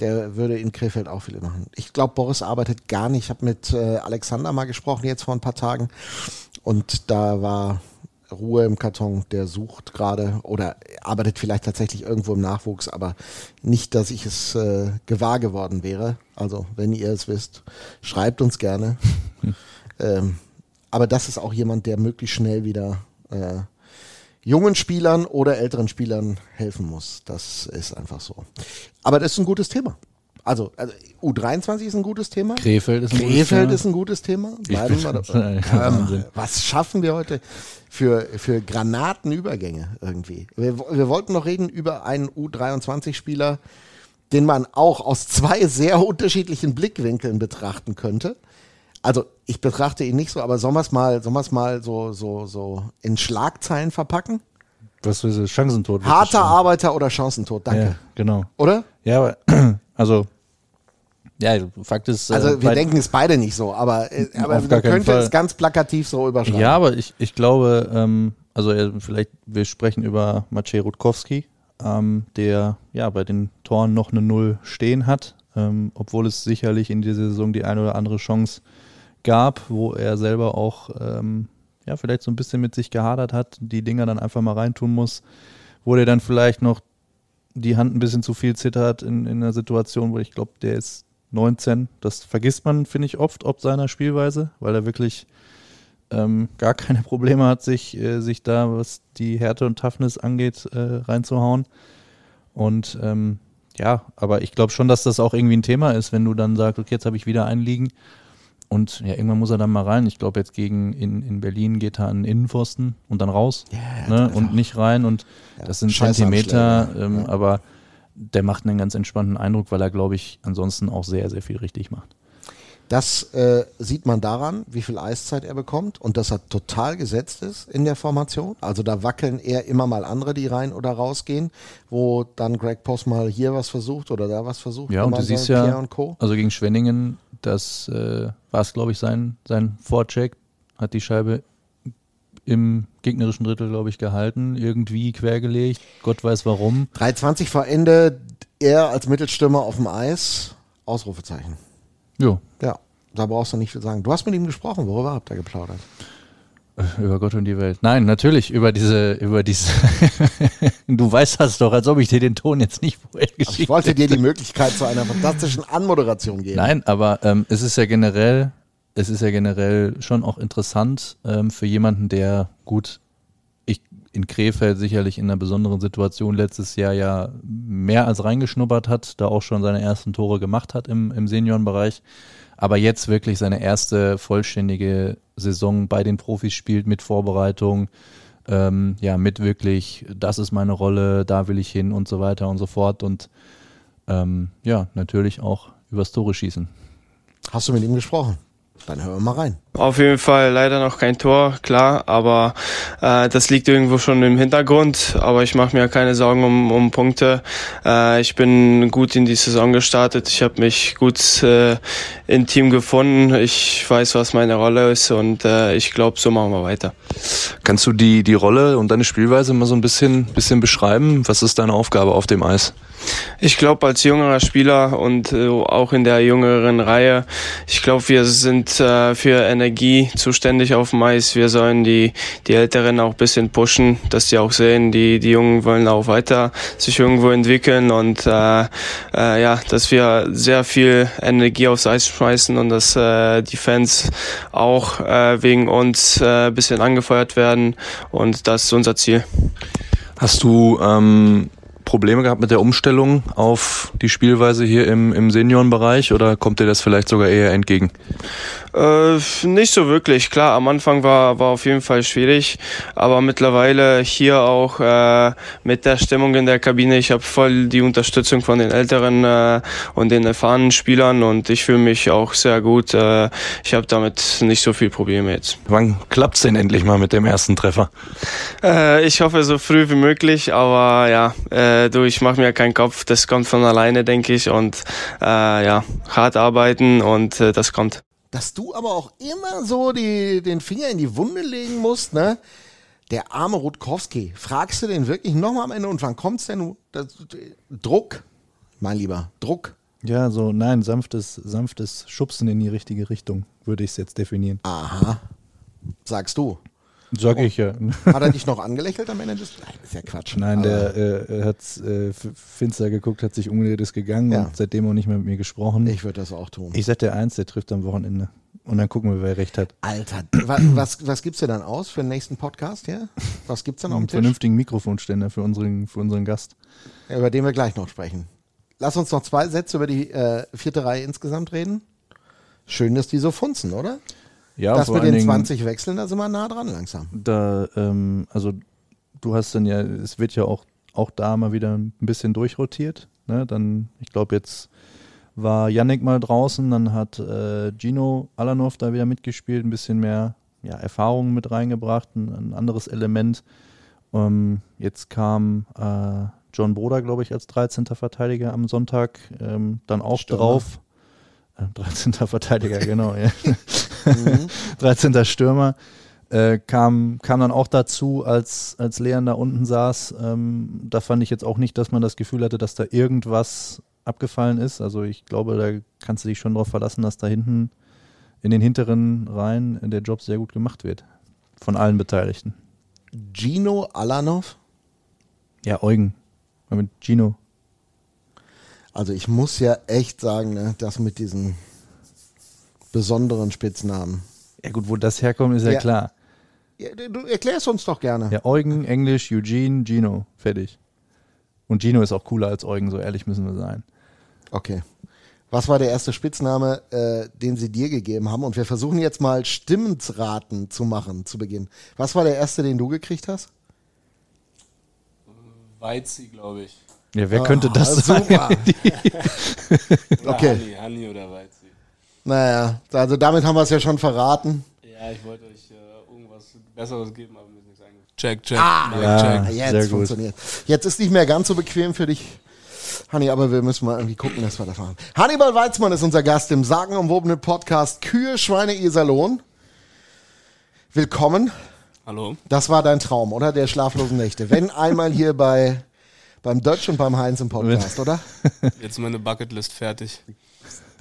Der würde in Krefeld auch viele machen. Ich glaube, Boris arbeitet gar nicht. Ich habe mit äh, Alexander mal gesprochen, jetzt vor ein paar Tagen. Und da war Ruhe im Karton. Der sucht gerade oder arbeitet vielleicht tatsächlich irgendwo im Nachwuchs, aber nicht, dass ich es äh, gewahr geworden wäre. Also, wenn ihr es wisst, schreibt uns gerne. ähm, aber das ist auch jemand, der möglichst schnell wieder äh, jungen Spielern oder älteren Spielern helfen muss. Das ist einfach so. Aber das ist ein gutes Thema. Also, also U23 ist ein gutes Thema. Krefeld ist ein gutes Krefeld Thema. ist ein gutes Thema. Bleiben wir dabei. Ähm, was schaffen wir heute für, für Granatenübergänge irgendwie? Wir, wir wollten noch reden über einen U23-Spieler, den man auch aus zwei sehr unterschiedlichen Blickwinkeln betrachten könnte. Also ich betrachte ihn nicht so, aber sollen wir es mal, sollen mal so, so, so in Schlagzeilen verpacken? Was ist? Chancentod. Harter Arbeiter oder Chancentod, danke. Ja, genau. Oder? Ja, aber, also, ja, Fakt ist. äh, Also wir bei- denken es beide nicht so, aber, äh, aber man könnte Fall. es ganz plakativ so überschreiben. Ja, aber ich, ich glaube, ähm, also äh, vielleicht, wir sprechen über Maciej Rutkowski, ähm, der ja bei den Toren noch eine Null stehen hat, ähm, obwohl es sicherlich in dieser Saison die eine oder andere Chance gab, wo er selber auch ähm, ja vielleicht so ein bisschen mit sich gehadert hat, die Dinger dann einfach mal reintun muss, wo der dann vielleicht noch die Hand ein bisschen zu viel zittert in, in einer Situation, wo ich glaube, der ist 19. Das vergisst man, finde ich, oft, ob seiner Spielweise, weil er wirklich ähm, gar keine Probleme hat, sich, äh, sich da, was die Härte und Toughness angeht, äh, reinzuhauen. Und ähm, ja, aber ich glaube schon, dass das auch irgendwie ein Thema ist, wenn du dann sagst, okay, jetzt habe ich wieder einen liegen. Und ja, irgendwann muss er dann mal rein. Ich glaube, jetzt gegen in, in Berlin geht er an den Innenpfosten und dann raus ne? und nicht rein. Und das sind Zentimeter, ja. ähm, aber der macht einen ganz entspannten Eindruck, weil er, glaube ich, ansonsten auch sehr, sehr viel richtig macht. Das äh, sieht man daran, wie viel Eiszeit er bekommt und dass er total gesetzt ist in der Formation. Also da wackeln eher immer mal andere, die rein oder rausgehen, wo dann Greg Post mal hier was versucht oder da was versucht. Ja, und du siehst ja, Pierre und Co. also gegen Schwenningen, das äh, war es, glaube ich, sein, sein Vorcheck, hat die Scheibe im gegnerischen Drittel, glaube ich, gehalten, irgendwie quergelegt, Gott weiß warum. 3,20 vor Ende, er als Mittelstürmer auf dem Eis, Ausrufezeichen. Jo, Ja, da brauchst du nicht viel sagen. Du hast mit ihm gesprochen, worüber habt ihr geplaudert? über Gott und die Welt. Nein, natürlich über diese, über diese. du weißt das doch, als ob ich dir den Ton jetzt nicht vorher Ich geschickt wollte dir die Möglichkeit zu einer fantastischen Anmoderation geben. Nein, aber ähm, es ist ja generell, es ist ja generell schon auch interessant ähm, für jemanden, der gut, ich in Krefeld sicherlich in einer besonderen Situation letztes Jahr ja mehr als reingeschnuppert hat, da auch schon seine ersten Tore gemacht hat im, im Seniorenbereich, aber jetzt wirklich seine erste vollständige Saison bei den Profis spielt mit Vorbereitung, ähm, ja, mit wirklich, das ist meine Rolle, da will ich hin und so weiter und so fort und ähm, ja, natürlich auch übers Tore schießen. Hast du mit ihm gesprochen? Dann hören wir mal rein. Auf jeden Fall leider noch kein Tor, klar, aber äh, das liegt irgendwo schon im Hintergrund. Aber ich mache mir keine Sorgen um, um Punkte. Äh, ich bin gut in die Saison gestartet. Ich habe mich gut äh, im Team gefunden. Ich weiß, was meine Rolle ist und äh, ich glaube, so machen wir weiter. Kannst du die, die Rolle und deine Spielweise mal so ein bisschen, bisschen beschreiben? Was ist deine Aufgabe auf dem Eis? Ich glaube, als jüngerer Spieler und äh, auch in der jüngeren Reihe, ich glaube, wir sind äh, für Energie zuständig auf dem Eis. Wir sollen die, die Älteren auch ein bisschen pushen, dass sie auch sehen, die, die Jungen wollen auch weiter sich irgendwo entwickeln und äh, äh, ja, dass wir sehr viel Energie aufs Eis schmeißen und dass äh, die Fans auch äh, wegen uns äh, ein bisschen angefeuert werden und das ist unser Ziel. Hast du ähm, Probleme gehabt mit der Umstellung auf die Spielweise hier im, im Seniorenbereich oder kommt dir das vielleicht sogar eher entgegen? Äh, nicht so wirklich. Klar, am Anfang war, war auf jeden Fall schwierig, aber mittlerweile hier auch äh, mit der Stimmung in der Kabine, ich habe voll die Unterstützung von den älteren äh, und den erfahrenen Spielern und ich fühle mich auch sehr gut. Äh, ich habe damit nicht so viel Probleme jetzt. Wann klappt's denn endlich mal mit dem ersten Treffer? Äh, ich hoffe so früh wie möglich, aber ja, äh, du, ich mache mir keinen Kopf. Das kommt von alleine, denke ich und äh, ja, hart arbeiten und äh, das kommt dass du aber auch immer so die, den Finger in die Wunde legen musst, ne? Der arme Rutkowski. Fragst du den wirklich nochmal am Ende und wann kommt's denn? Das, Druck, mein Lieber, Druck. Ja, so, nein, sanftes, sanftes Schubsen in die richtige Richtung, würde ich es jetzt definieren. Aha. Sagst du. Sag ich ja. Hat er dich noch angelächelt am Ende des. Nein, ist ja Quatsch. Nein, der äh, hat äh, finster geguckt, hat sich umgedreht, ist gegangen Ja. und seitdem auch nicht mehr mit mir gesprochen. Ich würde das auch tun. Ich sag dir eins, der trifft am Wochenende. Und dann gucken wir, wer recht hat. Alter, wa- was, was gibt's dir dann aus für den nächsten Podcast hier? Was gibt's dann auf dem Einen Tisch? vernünftigen Mikrofonständer für unseren, für unseren Gast. Ja, über den wir gleich noch sprechen. Lass uns noch zwei Sätze über die äh, vierte Reihe insgesamt reden. Schön, dass die so funzen, oder? Ja, das vor mit allen den Dingen, 20 Wechseln, da sind wir nah dran langsam. Da, ähm, also du hast dann ja, es wird ja auch, auch da mal wieder ein bisschen durchrotiert. Ne? Dann, ich glaube, jetzt war Yannick mal draußen, dann hat äh, Gino Alanov da wieder mitgespielt, ein bisschen mehr ja, Erfahrung mit reingebracht, ein, ein anderes Element. Ähm, jetzt kam äh, John Broder, glaube ich, als 13. Verteidiger am Sonntag ähm, dann auch Stürmer. drauf. Äh, 13. Verteidiger, genau. Ja. 13. Stürmer. Äh, kam, kam dann auch dazu, als, als Leon da unten saß. Ähm, da fand ich jetzt auch nicht, dass man das Gefühl hatte, dass da irgendwas abgefallen ist. Also ich glaube, da kannst du dich schon darauf verlassen, dass da hinten in den hinteren Reihen der Job sehr gut gemacht wird. Von allen Beteiligten. Gino Alanov. Ja, Eugen. Mit Gino. Also ich muss ja echt sagen, ne, das mit diesen besonderen Spitznamen. Ja gut, wo das herkommt, ist ja, Ja. klar. Ja, du erklärst uns doch gerne. Ja, Eugen, Englisch, Eugene, Gino. Fertig. Und Gino ist auch cooler als Eugen, so ehrlich müssen wir sein. Okay. Was war der erste Spitzname, äh, den sie dir gegeben haben? Und wir versuchen jetzt mal Stimmensraten zu machen zu Beginn. Was war der erste, den du gekriegt hast? Weizi, glaube ich. Ja, wer könnte Ah, das sein? super. Oder Okay. Hanni, Hanni oder Weizi. Naja, also damit haben wir es ja schon verraten. Ja, ich wollte euch äh, irgendwas Besseres geben, aber mir ist nichts eingefallen. Check, check. Ah, ja. check. Ah, sehr Jetzt gut. funktioniert. Jetzt ist nicht mehr ganz so bequem für dich, Hanni, aber wir müssen mal irgendwie gucken, dass wir das machen. Hannibal Weizmann ist unser Gast im sagenumwobenen Podcast Kühe, Schweine, Iserlohn. Willkommen. Hallo. Das war dein Traum, oder? Der schlaflosen Nächte. Wenn einmal hier bei beim Dutch und beim Heinz im Podcast, oder? Jetzt ist meine Bucketlist fertig.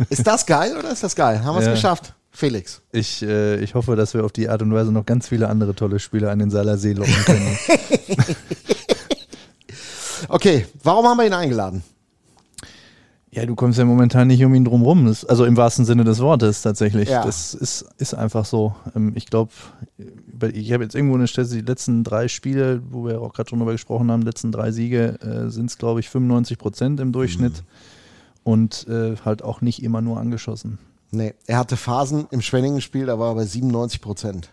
Ist das geil oder ist das geil? Haben wir es Ja. geschafft? Felix. Ich, äh, ich hoffe, dass wir auf die Art und Weise noch ganz viele andere tolle Spieler an den Saler See locken können. Okay, warum haben wir ihn eingeladen? ja, du kommst ja momentan nicht um ihn drum rum. Das, also im wahrsten Sinne des Wortes tatsächlich. Ja. Das ist, ist einfach so. Ähm, ich glaube, ich habe jetzt irgendwo eine Stelle, die letzten drei Spiele, wo wir auch gerade schon drüber gesprochen haben, letzten drei Siege äh, sind es, glaube ich, 95 Prozent im Durchschnitt. Und äh, halt auch nicht immer nur angeschossen. Nee, er hatte Phasen im Schwenningen-Spiel, da war er bei 97 Prozent.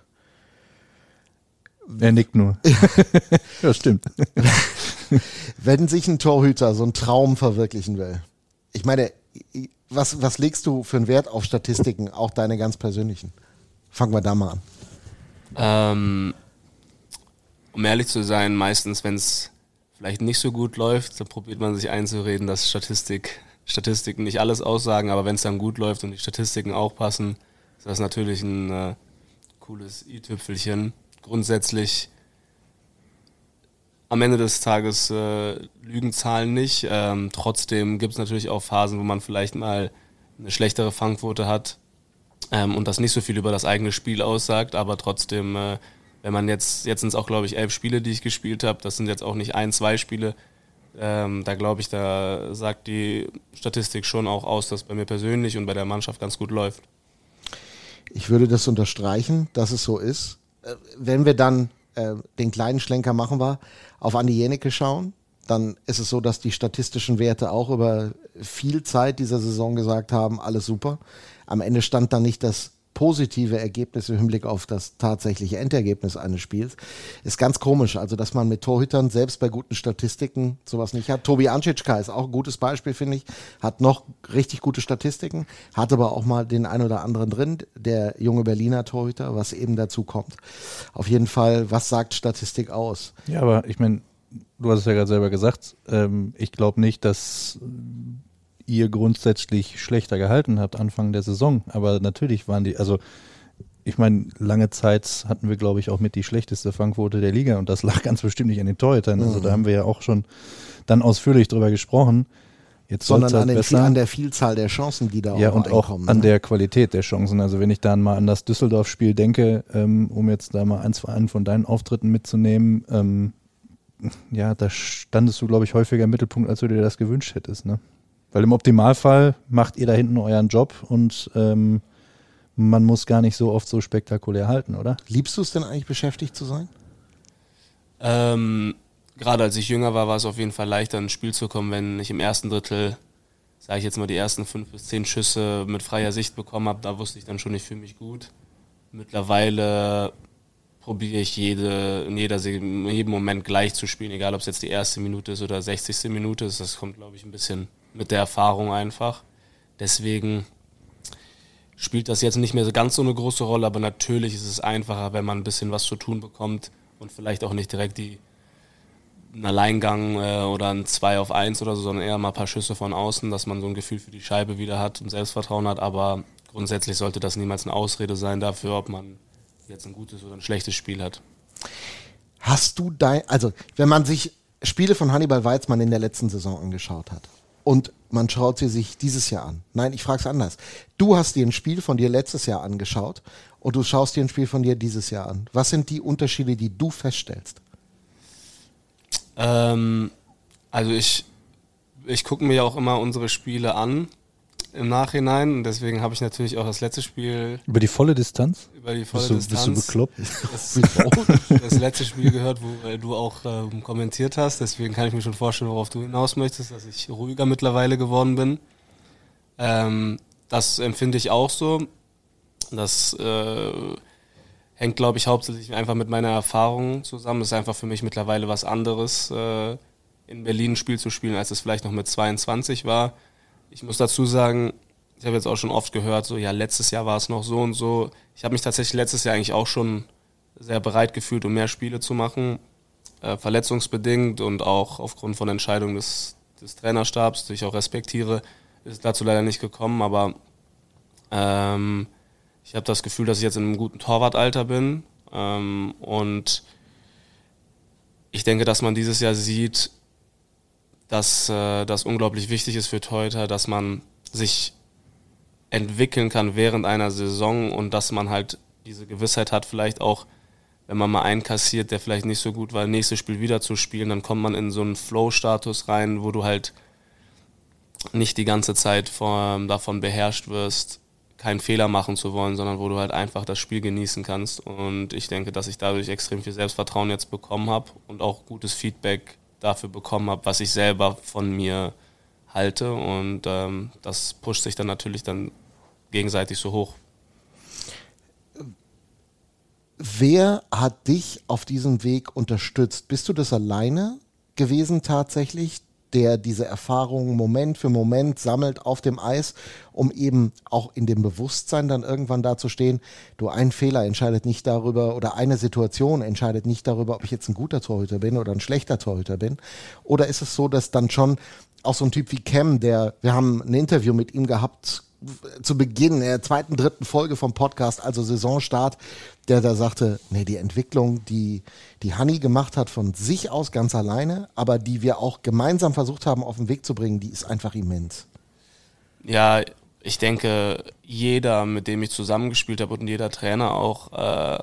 Er nickt nur. ja, stimmt. Wenn sich ein Torhüter so einen Traum verwirklichen will, ich meine, was, was legst du für einen Wert auf Statistiken, auch deine ganz persönlichen? Fangen wir da mal an. Ähm, um ehrlich zu sein, meistens, wenn es vielleicht nicht so gut läuft, dann probiert man sich einzureden, dass Statistik, Statistiken nicht alles aussagen, aber wenn es dann gut läuft und die Statistiken auch passen, ist das natürlich ein äh, cooles i-Tüpfelchen. Grundsätzlich am Ende des Tages äh, lügen Zahlen nicht. Ähm, trotzdem gibt es natürlich auch Phasen, wo man vielleicht mal eine schlechtere Fangquote hat ähm, und das nicht so viel über das eigene Spiel aussagt, aber trotzdem, äh, wenn man jetzt, jetzt sind es auch, glaube ich, elf Spiele, die ich gespielt habe, das sind jetzt auch nicht ein, zwei Spiele. Ähm, da glaube ich, da sagt die Statistik schon auch aus, dass bei mir persönlich und bei der Mannschaft ganz gut läuft. Ich würde das unterstreichen, dass es so ist. Äh, wenn wir dann äh, den kleinen Schlenker machen wir, auf Andi Jenecke schauen, dann ist es so, dass die statistischen Werte auch über viel Zeit dieser Saison gesagt haben, alles super. Am Ende stand dann nicht das positive Ergebnis im Hinblick auf das tatsächliche Endergebnis eines Spiels. Ist ganz komisch, also dass man mit Torhütern selbst bei guten Statistiken sowas nicht hat. Tobi Anschitschka ist auch ein gutes Beispiel, finde ich. Hat noch richtig gute Statistiken, hat aber auch mal den ein oder anderen drin, der junge Berliner Torhüter, was eben dazu kommt. Auf jeden Fall, was sagt Statistik aus? Ja, aber ich meine, du hast es ja gerade selber gesagt, ähm, ich glaube nicht, dass ihr grundsätzlich schlechter gehalten habt Anfang der Saison. Aber natürlich waren die, also ich meine, lange Zeit hatten wir, glaube ich, auch mit die schlechteste Fangquote der Liga und das lag ganz bestimmt nicht an den Torhütern. Also da haben wir ja auch schon dann ausführlich drüber gesprochen. Jetzt Sondern halt an, den, an, der Vielzahl der Chancen, die da ja, auch und auch an ne? der Qualität der Chancen. Also wenn ich dann mal an das Düsseldorf-Spiel denke, ähm, um jetzt da mal eins, einen von deinen Auftritten mitzunehmen, ähm, ja, da standest du, glaube ich, häufiger im Mittelpunkt, als du dir das gewünscht hättest. Ne? Weil im Optimalfall macht ihr da hinten euren Job und ähm, man muss gar nicht so oft so spektakulär halten, oder? Liebst du es denn eigentlich, beschäftigt zu sein? Ähm, Gerade als ich jünger war, war es auf jeden Fall leichter, ins Spiel zu kommen, wenn ich im ersten Drittel, sage ich jetzt mal, die ersten fünf bis zehn Schüsse mit freier Sicht bekommen habe. Da wusste ich dann schon, ich fühle mich gut. Mittlerweile probiere ich jede, in, jeder, in jedem Moment gleich zu spielen, egal ob es jetzt die erste Minute ist oder 60. Minute ist. Das kommt, glaube ich, ein bisschen mit der Erfahrung einfach. Deswegen spielt das jetzt nicht mehr so ganz so eine große Rolle, aber natürlich ist es einfacher, wenn man ein bisschen was zu tun bekommt und vielleicht auch nicht direkt die, einen Alleingang äh, oder ein 2 auf 1 oder so, sondern eher mal ein paar Schüsse von außen, dass man so ein Gefühl für die Scheibe wieder hat und Selbstvertrauen hat. Aber grundsätzlich sollte das niemals eine Ausrede sein dafür, ob man jetzt ein gutes oder ein schlechtes Spiel hat. Hast du dein, also wenn man sich Spiele von Hannibal Weizmann in der letzten Saison angeschaut hat, und man schaut sie sich dieses Jahr an. Nein, ich frage es anders. Du hast dir ein Spiel von dir letztes Jahr angeschaut und du schaust dir ein Spiel von dir dieses Jahr an. Was sind die Unterschiede, die du feststellst? Ähm, also ich, ich gucke mir ja auch immer unsere Spiele an im Nachhinein. Und deswegen habe ich natürlich auch das letzte Spiel. Über die volle Distanz? Über die volle bist du, Distanz. Bist du bekloppt? Das, das letzte Spiel gehört, wo du auch ähm, kommentiert hast. Deswegen kann ich mir schon vorstellen, worauf du hinaus möchtest, dass ich ruhiger mittlerweile geworden bin. Ähm, das empfinde ich auch so. Das äh, hängt, glaube ich, hauptsächlich einfach mit meiner Erfahrung zusammen. Es ist einfach für mich mittlerweile was anderes, äh, in Berlin ein Spiel zu spielen, als es vielleicht noch mit 22 war ich muss dazu sagen, ich habe jetzt auch schon oft gehört, so ja, letztes Jahr war es noch so und so. Ich habe mich tatsächlich letztes Jahr eigentlich auch schon sehr bereit gefühlt, um mehr Spiele zu machen, äh, verletzungsbedingt und auch aufgrund von Entscheidungen des, des Trainerstabs, die ich auch respektiere, ist dazu leider nicht gekommen, aber ähm, ich habe das Gefühl, dass ich jetzt in einem guten Torwartalter bin ähm, und ich denke, dass man dieses Jahr sieht, dass äh, das unglaublich wichtig ist für Torhüter, dass man sich entwickeln kann während einer Saison und dass man halt diese Gewissheit hat, vielleicht auch, wenn man mal einkassiert, der vielleicht nicht so gut war, nächstes Spiel wieder zu spielen, dann kommt man in so einen Flow-Status rein, wo du halt nicht die ganze Zeit vor, davon beherrscht wirst, keinen Fehler machen zu wollen, sondern wo du halt einfach das Spiel genießen kannst. Und ich denke, dass ich dadurch extrem viel Selbstvertrauen jetzt bekommen habe und auch gutes Feedback dafür bekommen habe, was ich selber von mir halte. Und ähm, das pusht sich dann natürlich dann gegenseitig so hoch. Wer hat dich auf diesem Weg unterstützt? Bist du das alleine gewesen tatsächlich? Der diese Erfahrungen Moment für Moment sammelt auf dem Eis, um eben auch in dem Bewusstsein dann irgendwann dazustehen, du ein Fehler entscheidet nicht darüber oder eine Situation entscheidet nicht darüber, ob ich jetzt ein guter Torhüter bin oder ein schlechter Torhüter bin? Oder ist es so, dass dann schon auch so ein Typ wie Cam, der, wir haben ein Interview mit ihm gehabt, zu Beginn der zweiten, dritten Folge vom Podcast, also Saisonstart, der da sagte, nee, die Entwicklung, die die Honey gemacht hat von sich aus ganz alleine, aber die wir auch gemeinsam versucht haben auf den Weg zu bringen, die ist einfach immens. Ja, ich denke, jeder, mit dem ich zusammengespielt habe und jeder Trainer auch, äh,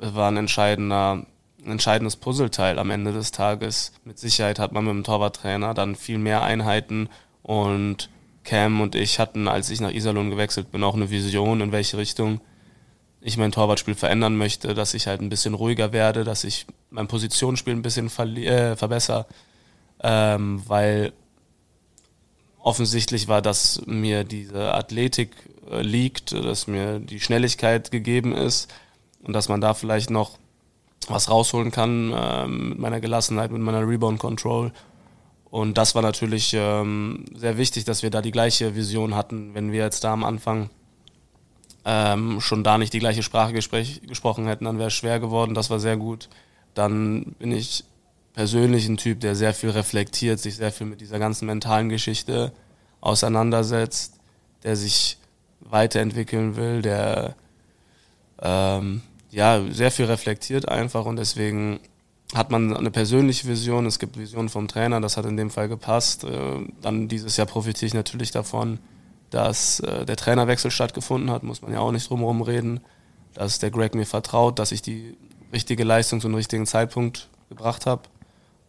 war ein entscheidender, ein entscheidendes Puzzleteil am Ende des Tages. Mit Sicherheit hat man mit dem Torwarttrainer dann viel mehr Einheiten und Cam und ich hatten, als ich nach Iserlohn gewechselt bin, auch eine Vision, in welche Richtung ich mein Torwartspiel verändern möchte, dass ich halt ein bisschen ruhiger werde, dass ich mein Positionsspiel ein bisschen äh, verbessere, ähm, weil offensichtlich war, dass mir diese Athletik äh, liegt, dass mir die Schnelligkeit gegeben ist und dass man da vielleicht noch was rausholen kann äh, mit meiner Gelassenheit, mit meiner Rebound Control und das war natürlich ähm, sehr wichtig, dass wir da die gleiche Vision hatten. Wenn wir jetzt da am Anfang ähm, schon da nicht die gleiche Sprache gesprochen hätten, dann wäre es schwer geworden. Das war sehr gut. Dann bin ich persönlich ein Typ, der sehr viel reflektiert, sich sehr viel mit dieser ganzen mentalen Geschichte auseinandersetzt, der sich weiterentwickeln will, der ähm, ja sehr viel reflektiert einfach und deswegen hat man eine persönliche Vision, es gibt Visionen vom Trainer, das hat in dem Fall gepasst. Äh, dann dieses Jahr profitiere ich natürlich davon, dass äh, der Trainerwechsel stattgefunden hat, muss man ja auch nicht drumherum reden, dass der Greg mir vertraut, dass ich die richtige Leistung zu einem richtigen Zeitpunkt gebracht habe.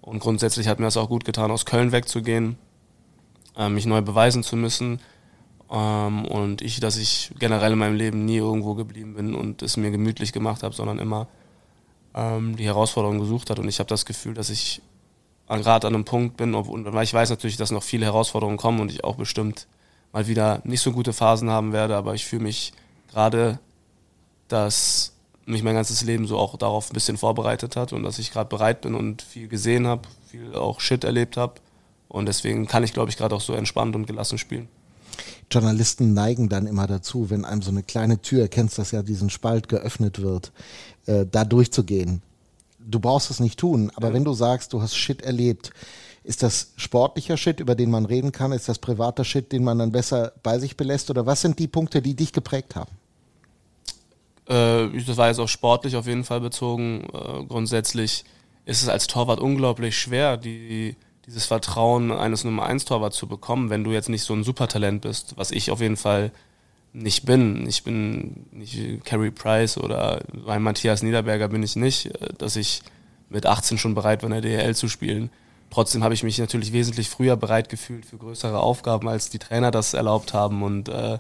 Und grundsätzlich hat mir das auch gut getan, aus Köln wegzugehen, äh, mich neu beweisen zu müssen. Ähm, und ich, dass ich generell in meinem Leben nie irgendwo geblieben bin und es mir gemütlich gemacht habe, sondern immer ähm, die Herausforderung gesucht hat. Und ich habe das Gefühl, dass ich gerade an einem Punkt bin, weil ich weiß natürlich, dass noch viele Herausforderungen kommen und ich auch bestimmt mal wieder nicht so gute Phasen haben werde, aber ich fühle mich gerade, dass mich mein ganzes Leben so auch darauf ein bisschen vorbereitet hat und dass ich gerade bereit bin und viel gesehen habe, viel auch Shit erlebt habe. Und deswegen kann ich, glaube ich, gerade auch so entspannt und gelassen spielen. Journalisten neigen dann immer dazu, wenn einem so eine kleine Tür, kennst das ja, diesen Spalt geöffnet wird, äh, da durchzugehen. Du brauchst es nicht tun, aber ja. wenn du sagst, du hast Shit erlebt, ist das sportlicher Shit, über den man reden kann? Ist das privater Shit, den man dann besser bei sich belässt? Oder was sind die Punkte, die dich geprägt haben? Äh, das war jetzt auch sportlich auf jeden Fall bezogen. Äh, grundsätzlich ist es als Torwart unglaublich schwer, die, dieses Vertrauen eines Nummer 1 Torwarts zu bekommen, wenn du jetzt nicht so ein Supertalent bist, was ich auf jeden Fall nicht bin. Ich bin nicht Carey Price oder ein Matthias Niederberger bin ich nicht, äh, dass ich mit 18 schon bereit war, in der DL zu spielen. Trotzdem habe ich mich natürlich wesentlich früher bereit gefühlt für größere Aufgaben, als die Trainer das erlaubt haben. Und äh,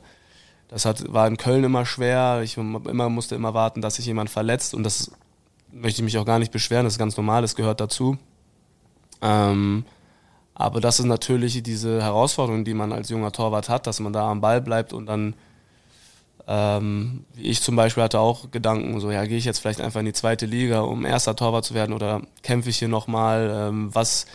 das hat, war in Köln immer schwer. Ich immer, musste immer warten, dass sich jemand verletzt. Und das möchte ich mich auch gar nicht beschweren, das ist ganz normal, das gehört dazu. Ähm, aber das ist natürlich diese Herausforderung, die man als junger Torwart hat, dass man da am Ball bleibt und dann ähm, ich zum Beispiel hatte auch Gedanken, so ja, gehe ich jetzt vielleicht einfach in die zweite Liga, um erster Torwart zu werden oder kämpfe ich hier nochmal? Ähm, was,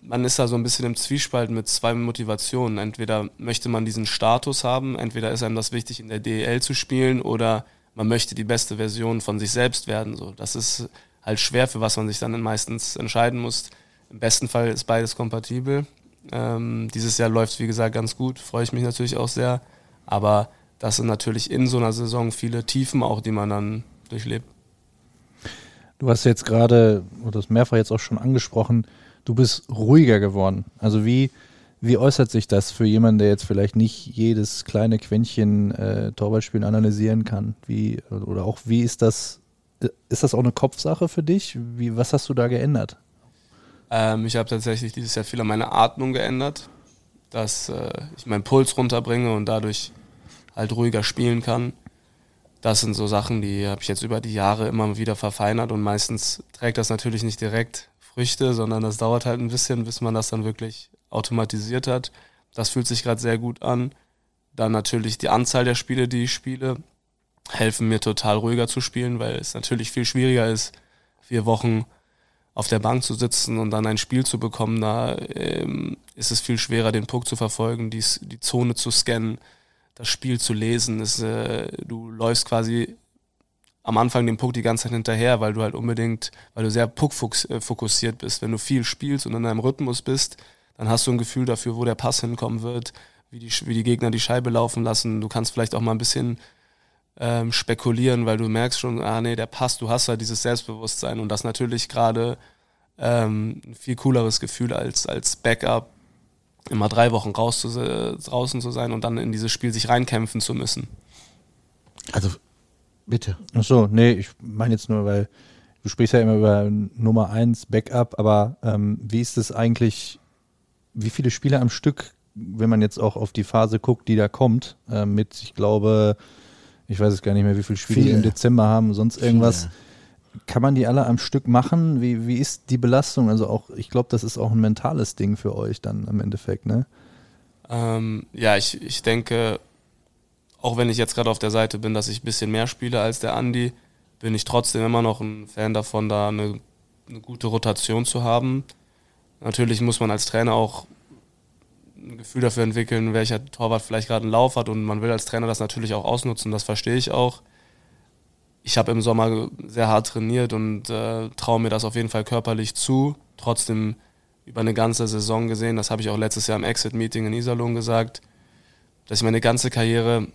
man ist da so ein bisschen im Zwiespalt mit zwei Motivationen. Entweder möchte man diesen Status haben, entweder ist einem das wichtig, in der DEL zu spielen oder man möchte die beste Version von sich selbst werden. So, das ist halt schwer, für was man sich dann meistens entscheiden muss. Im besten Fall ist beides kompatibel. Ähm, dieses Jahr läuft es, wie gesagt, ganz gut, freue ich mich natürlich auch sehr. Aber das sind natürlich in so einer Saison viele Tiefen auch, die man dann durchlebt. Du hast jetzt gerade, oder das mehrfach jetzt auch schon angesprochen, du bist ruhiger geworden. Also wie, wie äußert sich das für jemanden, der jetzt vielleicht nicht jedes kleine Quäntchen äh, Torwartspielen analysieren kann? Wie, oder auch wie ist das, ist das auch eine Kopfsache für dich? Wie, was hast du da geändert? Ähm, ich habe tatsächlich dieses Jahr viel an meiner Atmung geändert, dass äh, ich meinen Puls runterbringe und dadurch halt ruhiger spielen kann. Das sind so Sachen, die habe ich jetzt über die Jahre immer wieder verfeinert und meistens trägt das natürlich nicht direkt Früchte, sondern das dauert halt ein bisschen, bis man das dann wirklich automatisiert hat. Das fühlt sich gerade sehr gut an. Dann natürlich die Anzahl der Spiele, die ich spiele, helfen mir total ruhiger zu spielen, weil es natürlich viel schwieriger ist, vier Wochen auf der Bank zu sitzen und dann ein Spiel zu bekommen, da ähm, ist es viel schwerer, den Puck zu verfolgen, die, die Zone zu scannen, das Spiel zu lesen. Ist, äh, du läufst quasi am Anfang dem Puck die ganze Zeit hinterher, weil du halt unbedingt, weil du sehr puckfokussiert bist. Wenn du viel spielst und in deinem Rhythmus bist, dann hast du ein Gefühl dafür, wo der Pass hinkommen wird, wie die, wie die Gegner die Scheibe laufen lassen. Du kannst vielleicht auch mal ein bisschen ähm, spekulieren, weil du merkst schon, ah nee, der passt, du hast halt dieses Selbstbewusstsein und das natürlich gerade ähm, ein viel cooleres Gefühl als, als Backup immer drei Wochen raus zu, draußen zu sein und dann in dieses Spiel sich reinkämpfen zu müssen. Also bitte. Ach so, nee, ich meine jetzt nur, weil du sprichst ja immer über Nummer eins Backup, aber ähm, wie ist es eigentlich, wie viele Spiele am Stück, wenn man jetzt auch auf die Phase guckt, die da kommt, äh, mit, ich glaube, ich weiß es gar nicht mehr, wie viele Spiele viele. im Dezember haben, sonst irgendwas. Viele. Kann man die alle am Stück machen? Wie, wie ist die Belastung? Also auch, ich glaube, das ist auch ein mentales Ding für euch dann im Endeffekt, ne? Ähm, ja, ich, ich denke, auch wenn ich jetzt gerade auf der Seite bin, dass ich ein bisschen mehr spiele als der Andi, bin ich trotzdem immer noch ein Fan davon, da eine, eine gute Rotation zu haben. Natürlich muss man als Trainer auch ein Gefühl dafür entwickeln, welcher Torwart vielleicht gerade einen Lauf hat und man will als Trainer das natürlich auch ausnutzen, das verstehe ich auch. Ich habe im Sommer sehr hart trainiert und äh, traue mir das auf jeden Fall körperlich zu. Trotzdem über eine ganze Saison gesehen, das habe ich auch letztes Jahr im Exit-Meeting in Iserlohn gesagt, dass ich meine ganze Karriere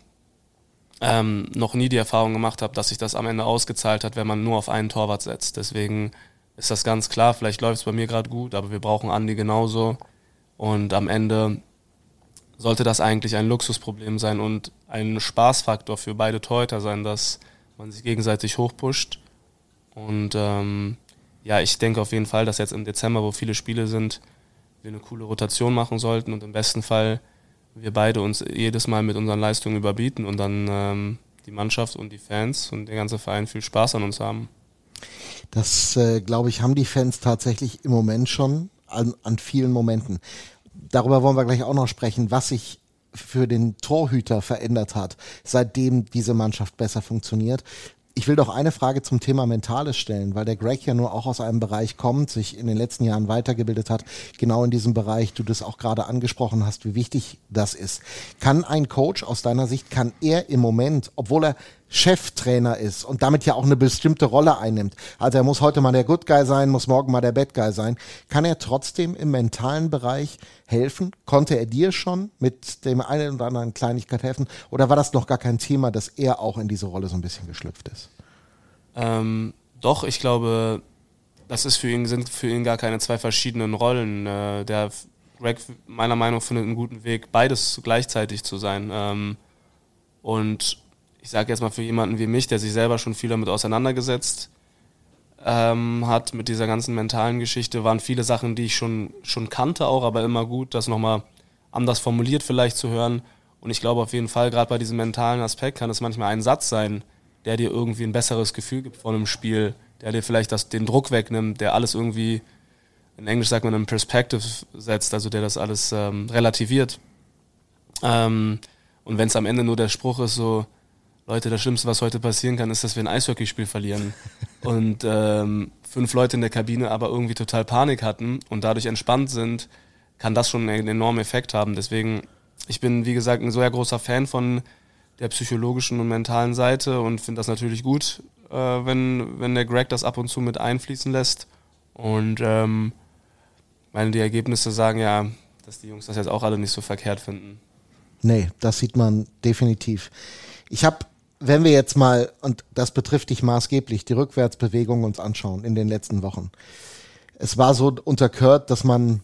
ähm, noch nie die Erfahrung gemacht habe, dass sich das am Ende ausgezahlt hat, wenn man nur auf einen Torwart setzt. Deswegen ist das ganz klar, vielleicht läuft es bei mir gerade gut, aber wir brauchen Andi genauso. Und am Ende sollte das eigentlich ein Luxusproblem sein und ein Spaßfaktor für beide Torhüter sein, dass man sich gegenseitig hochpusht. Und ähm, ja, ich denke auf jeden Fall, dass jetzt im Dezember, wo viele Spiele sind, wir eine coole Rotation machen sollten und im besten Fall wir beide uns jedes Mal mit unseren Leistungen überbieten und dann ähm, die Mannschaft und die Fans und der ganze Verein viel Spaß an uns haben. Das, äh, glaube ich, haben die Fans tatsächlich im Moment schon an, an vielen Momenten. Darüber wollen wir gleich auch noch sprechen, was sich für den Torhüter verändert hat, seitdem diese Mannschaft besser funktioniert. Ich will doch eine Frage zum Thema Mentales stellen, weil der Greg ja nur auch aus einem Bereich kommt, sich in den letzten Jahren weitergebildet hat, genau in diesem Bereich, du das auch gerade angesprochen hast, wie wichtig das ist. Kann ein Coach aus deiner Sicht, kann er im Moment, obwohl er Cheftrainer ist und damit ja auch eine bestimmte Rolle einnimmt. Also er muss heute mal der Good Guy sein, muss morgen mal der Bad Guy sein. Kann er trotzdem im mentalen Bereich helfen? Konnte er dir schon mit dem einen oder anderen Kleinigkeit helfen? Oder war das noch gar kein Thema, dass er auch in diese Rolle so ein bisschen geschlüpft ist? Ähm, doch, ich glaube, das ist für ihn, sind für ihn gar keine zwei verschiedenen Rollen. Äh, der Greg meiner Meinung nach findet einen guten Weg, beides gleichzeitig zu sein. Ähm, und ich sage jetzt mal für jemanden wie mich, der sich selber schon viel damit auseinandergesetzt ähm, hat, mit dieser ganzen mentalen Geschichte, waren viele Sachen, die ich schon, schon kannte auch, aber immer gut, das nochmal anders formuliert vielleicht zu hören. Und ich glaube auf jeden Fall, gerade bei diesem mentalen Aspekt kann es manchmal ein Satz sein, der dir irgendwie ein besseres Gefühl gibt vor einem Spiel, der dir vielleicht das, den Druck wegnimmt, der alles irgendwie, in Englisch sagt man, in Perspective setzt, also der das alles ähm, relativiert. Ähm, und wenn es am Ende nur der Spruch ist, so, Leute, das Schlimmste, was heute passieren kann, ist, dass wir ein Eishockeyspiel verlieren. und ähm, fünf Leute in der Kabine aber irgendwie total Panik hatten und dadurch entspannt sind, kann das schon einen enormen Effekt haben. Deswegen, ich bin, wie gesagt, ein sehr großer Fan von der psychologischen und mentalen Seite und finde das natürlich gut, äh, wenn, wenn der Greg das ab und zu mit einfließen lässt. Und ähm, meine, die Ergebnisse sagen ja, dass die Jungs das jetzt auch alle nicht so verkehrt finden. Nee, das sieht man definitiv. Ich habe wenn wir jetzt mal, und das betrifft dich maßgeblich, die Rückwärtsbewegung uns anschauen in den letzten Wochen. Es war so unter Kurt, dass man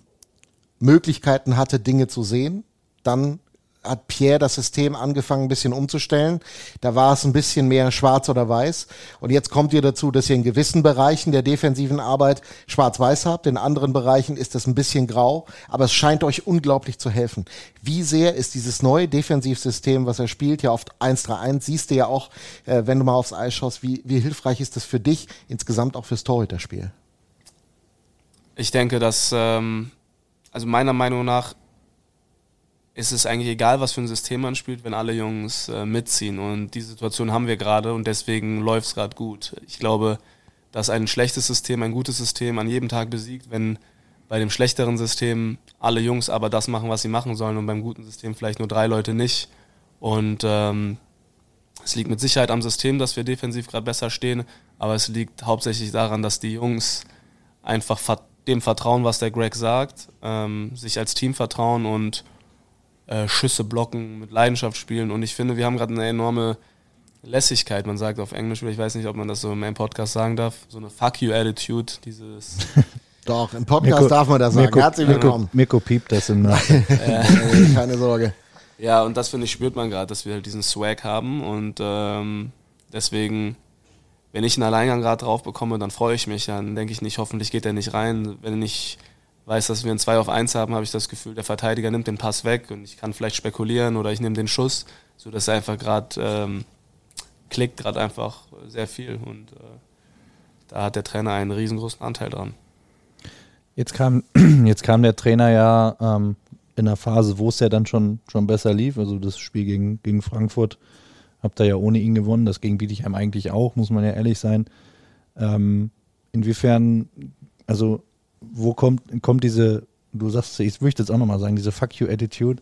Möglichkeiten hatte, Dinge zu sehen. Dann hat Pierre das System angefangen, ein bisschen umzustellen. Da war es ein bisschen mehr schwarz oder weiß. Und jetzt kommt ihr dazu, dass ihr in gewissen Bereichen der defensiven Arbeit schwarz-weiß habt. In anderen Bereichen ist das ein bisschen grau. Aber es scheint euch unglaublich zu helfen. Wie sehr ist dieses neue Defensivsystem, was er spielt, ja oft 1-3-1, siehst du ja auch, äh, wenn du mal aufs Eis schaust, wie, wie hilfreich ist das für dich, insgesamt auch fürs Torhüterspiel? Ich denke, dass, ähm, also meiner Meinung nach ist es eigentlich egal, was für ein System man spielt, wenn alle Jungs äh, mitziehen. Und die Situation haben wir gerade und deswegen läuft es gerade gut. Ich glaube, dass ein schlechtes System ein gutes System an jedem Tag besiegt, wenn bei dem schlechteren System alle Jungs aber das machen, was sie machen sollen und beim guten System vielleicht nur drei Leute nicht. Und ähm, es liegt mit Sicherheit am System, dass wir defensiv gerade besser stehen, aber es liegt hauptsächlich daran, dass die Jungs einfach dem vertrauen, was der Greg sagt, ähm, sich als Team vertrauen und äh, Schüsse blocken, mit Leidenschaft spielen. Und ich finde, wir haben gerade eine enorme Lässigkeit. Man sagt auf Englisch, ich weiß nicht, ob man das so im Podcast sagen darf, so eine Fuck you Attitude, dieses. Doch, im Podcast Mirko, darf man das sagen. Mirko, Herzlich willkommen. Mirko, Mirko piept das im Nachhinein. Keine Sorge. Ja, und das finde ich, spürt man gerade, dass wir halt diesen Swag haben und ähm, deswegen, wenn ich einen Alleingang gerade drauf bekomme, dann freue ich mich. Dann denke ich nicht, hoffentlich geht er nicht rein. Wenn ich weiß, dass wir ein 2 auf 1 haben, habe ich das Gefühl, der Verteidiger nimmt den Pass weg und ich kann vielleicht spekulieren oder ich nehme den Schuss, sodass er einfach gerade ähm, klickt, gerade einfach sehr viel und äh, da hat der Trainer einen riesengroßen Anteil dran. Jetzt kam, jetzt kam der Trainer ja ähm, in einer Phase, wo es ja dann schon, schon besser lief. Also das Spiel gegen, gegen Frankfurt habt ihr ja ohne ihn gewonnen. Das gegen Bietigheim eigentlich auch, muss man ja ehrlich sein. Ähm, inwiefern, also wo kommt, kommt diese, du sagst, ich möchte jetzt auch nochmal sagen, diese Fuck you Attitude,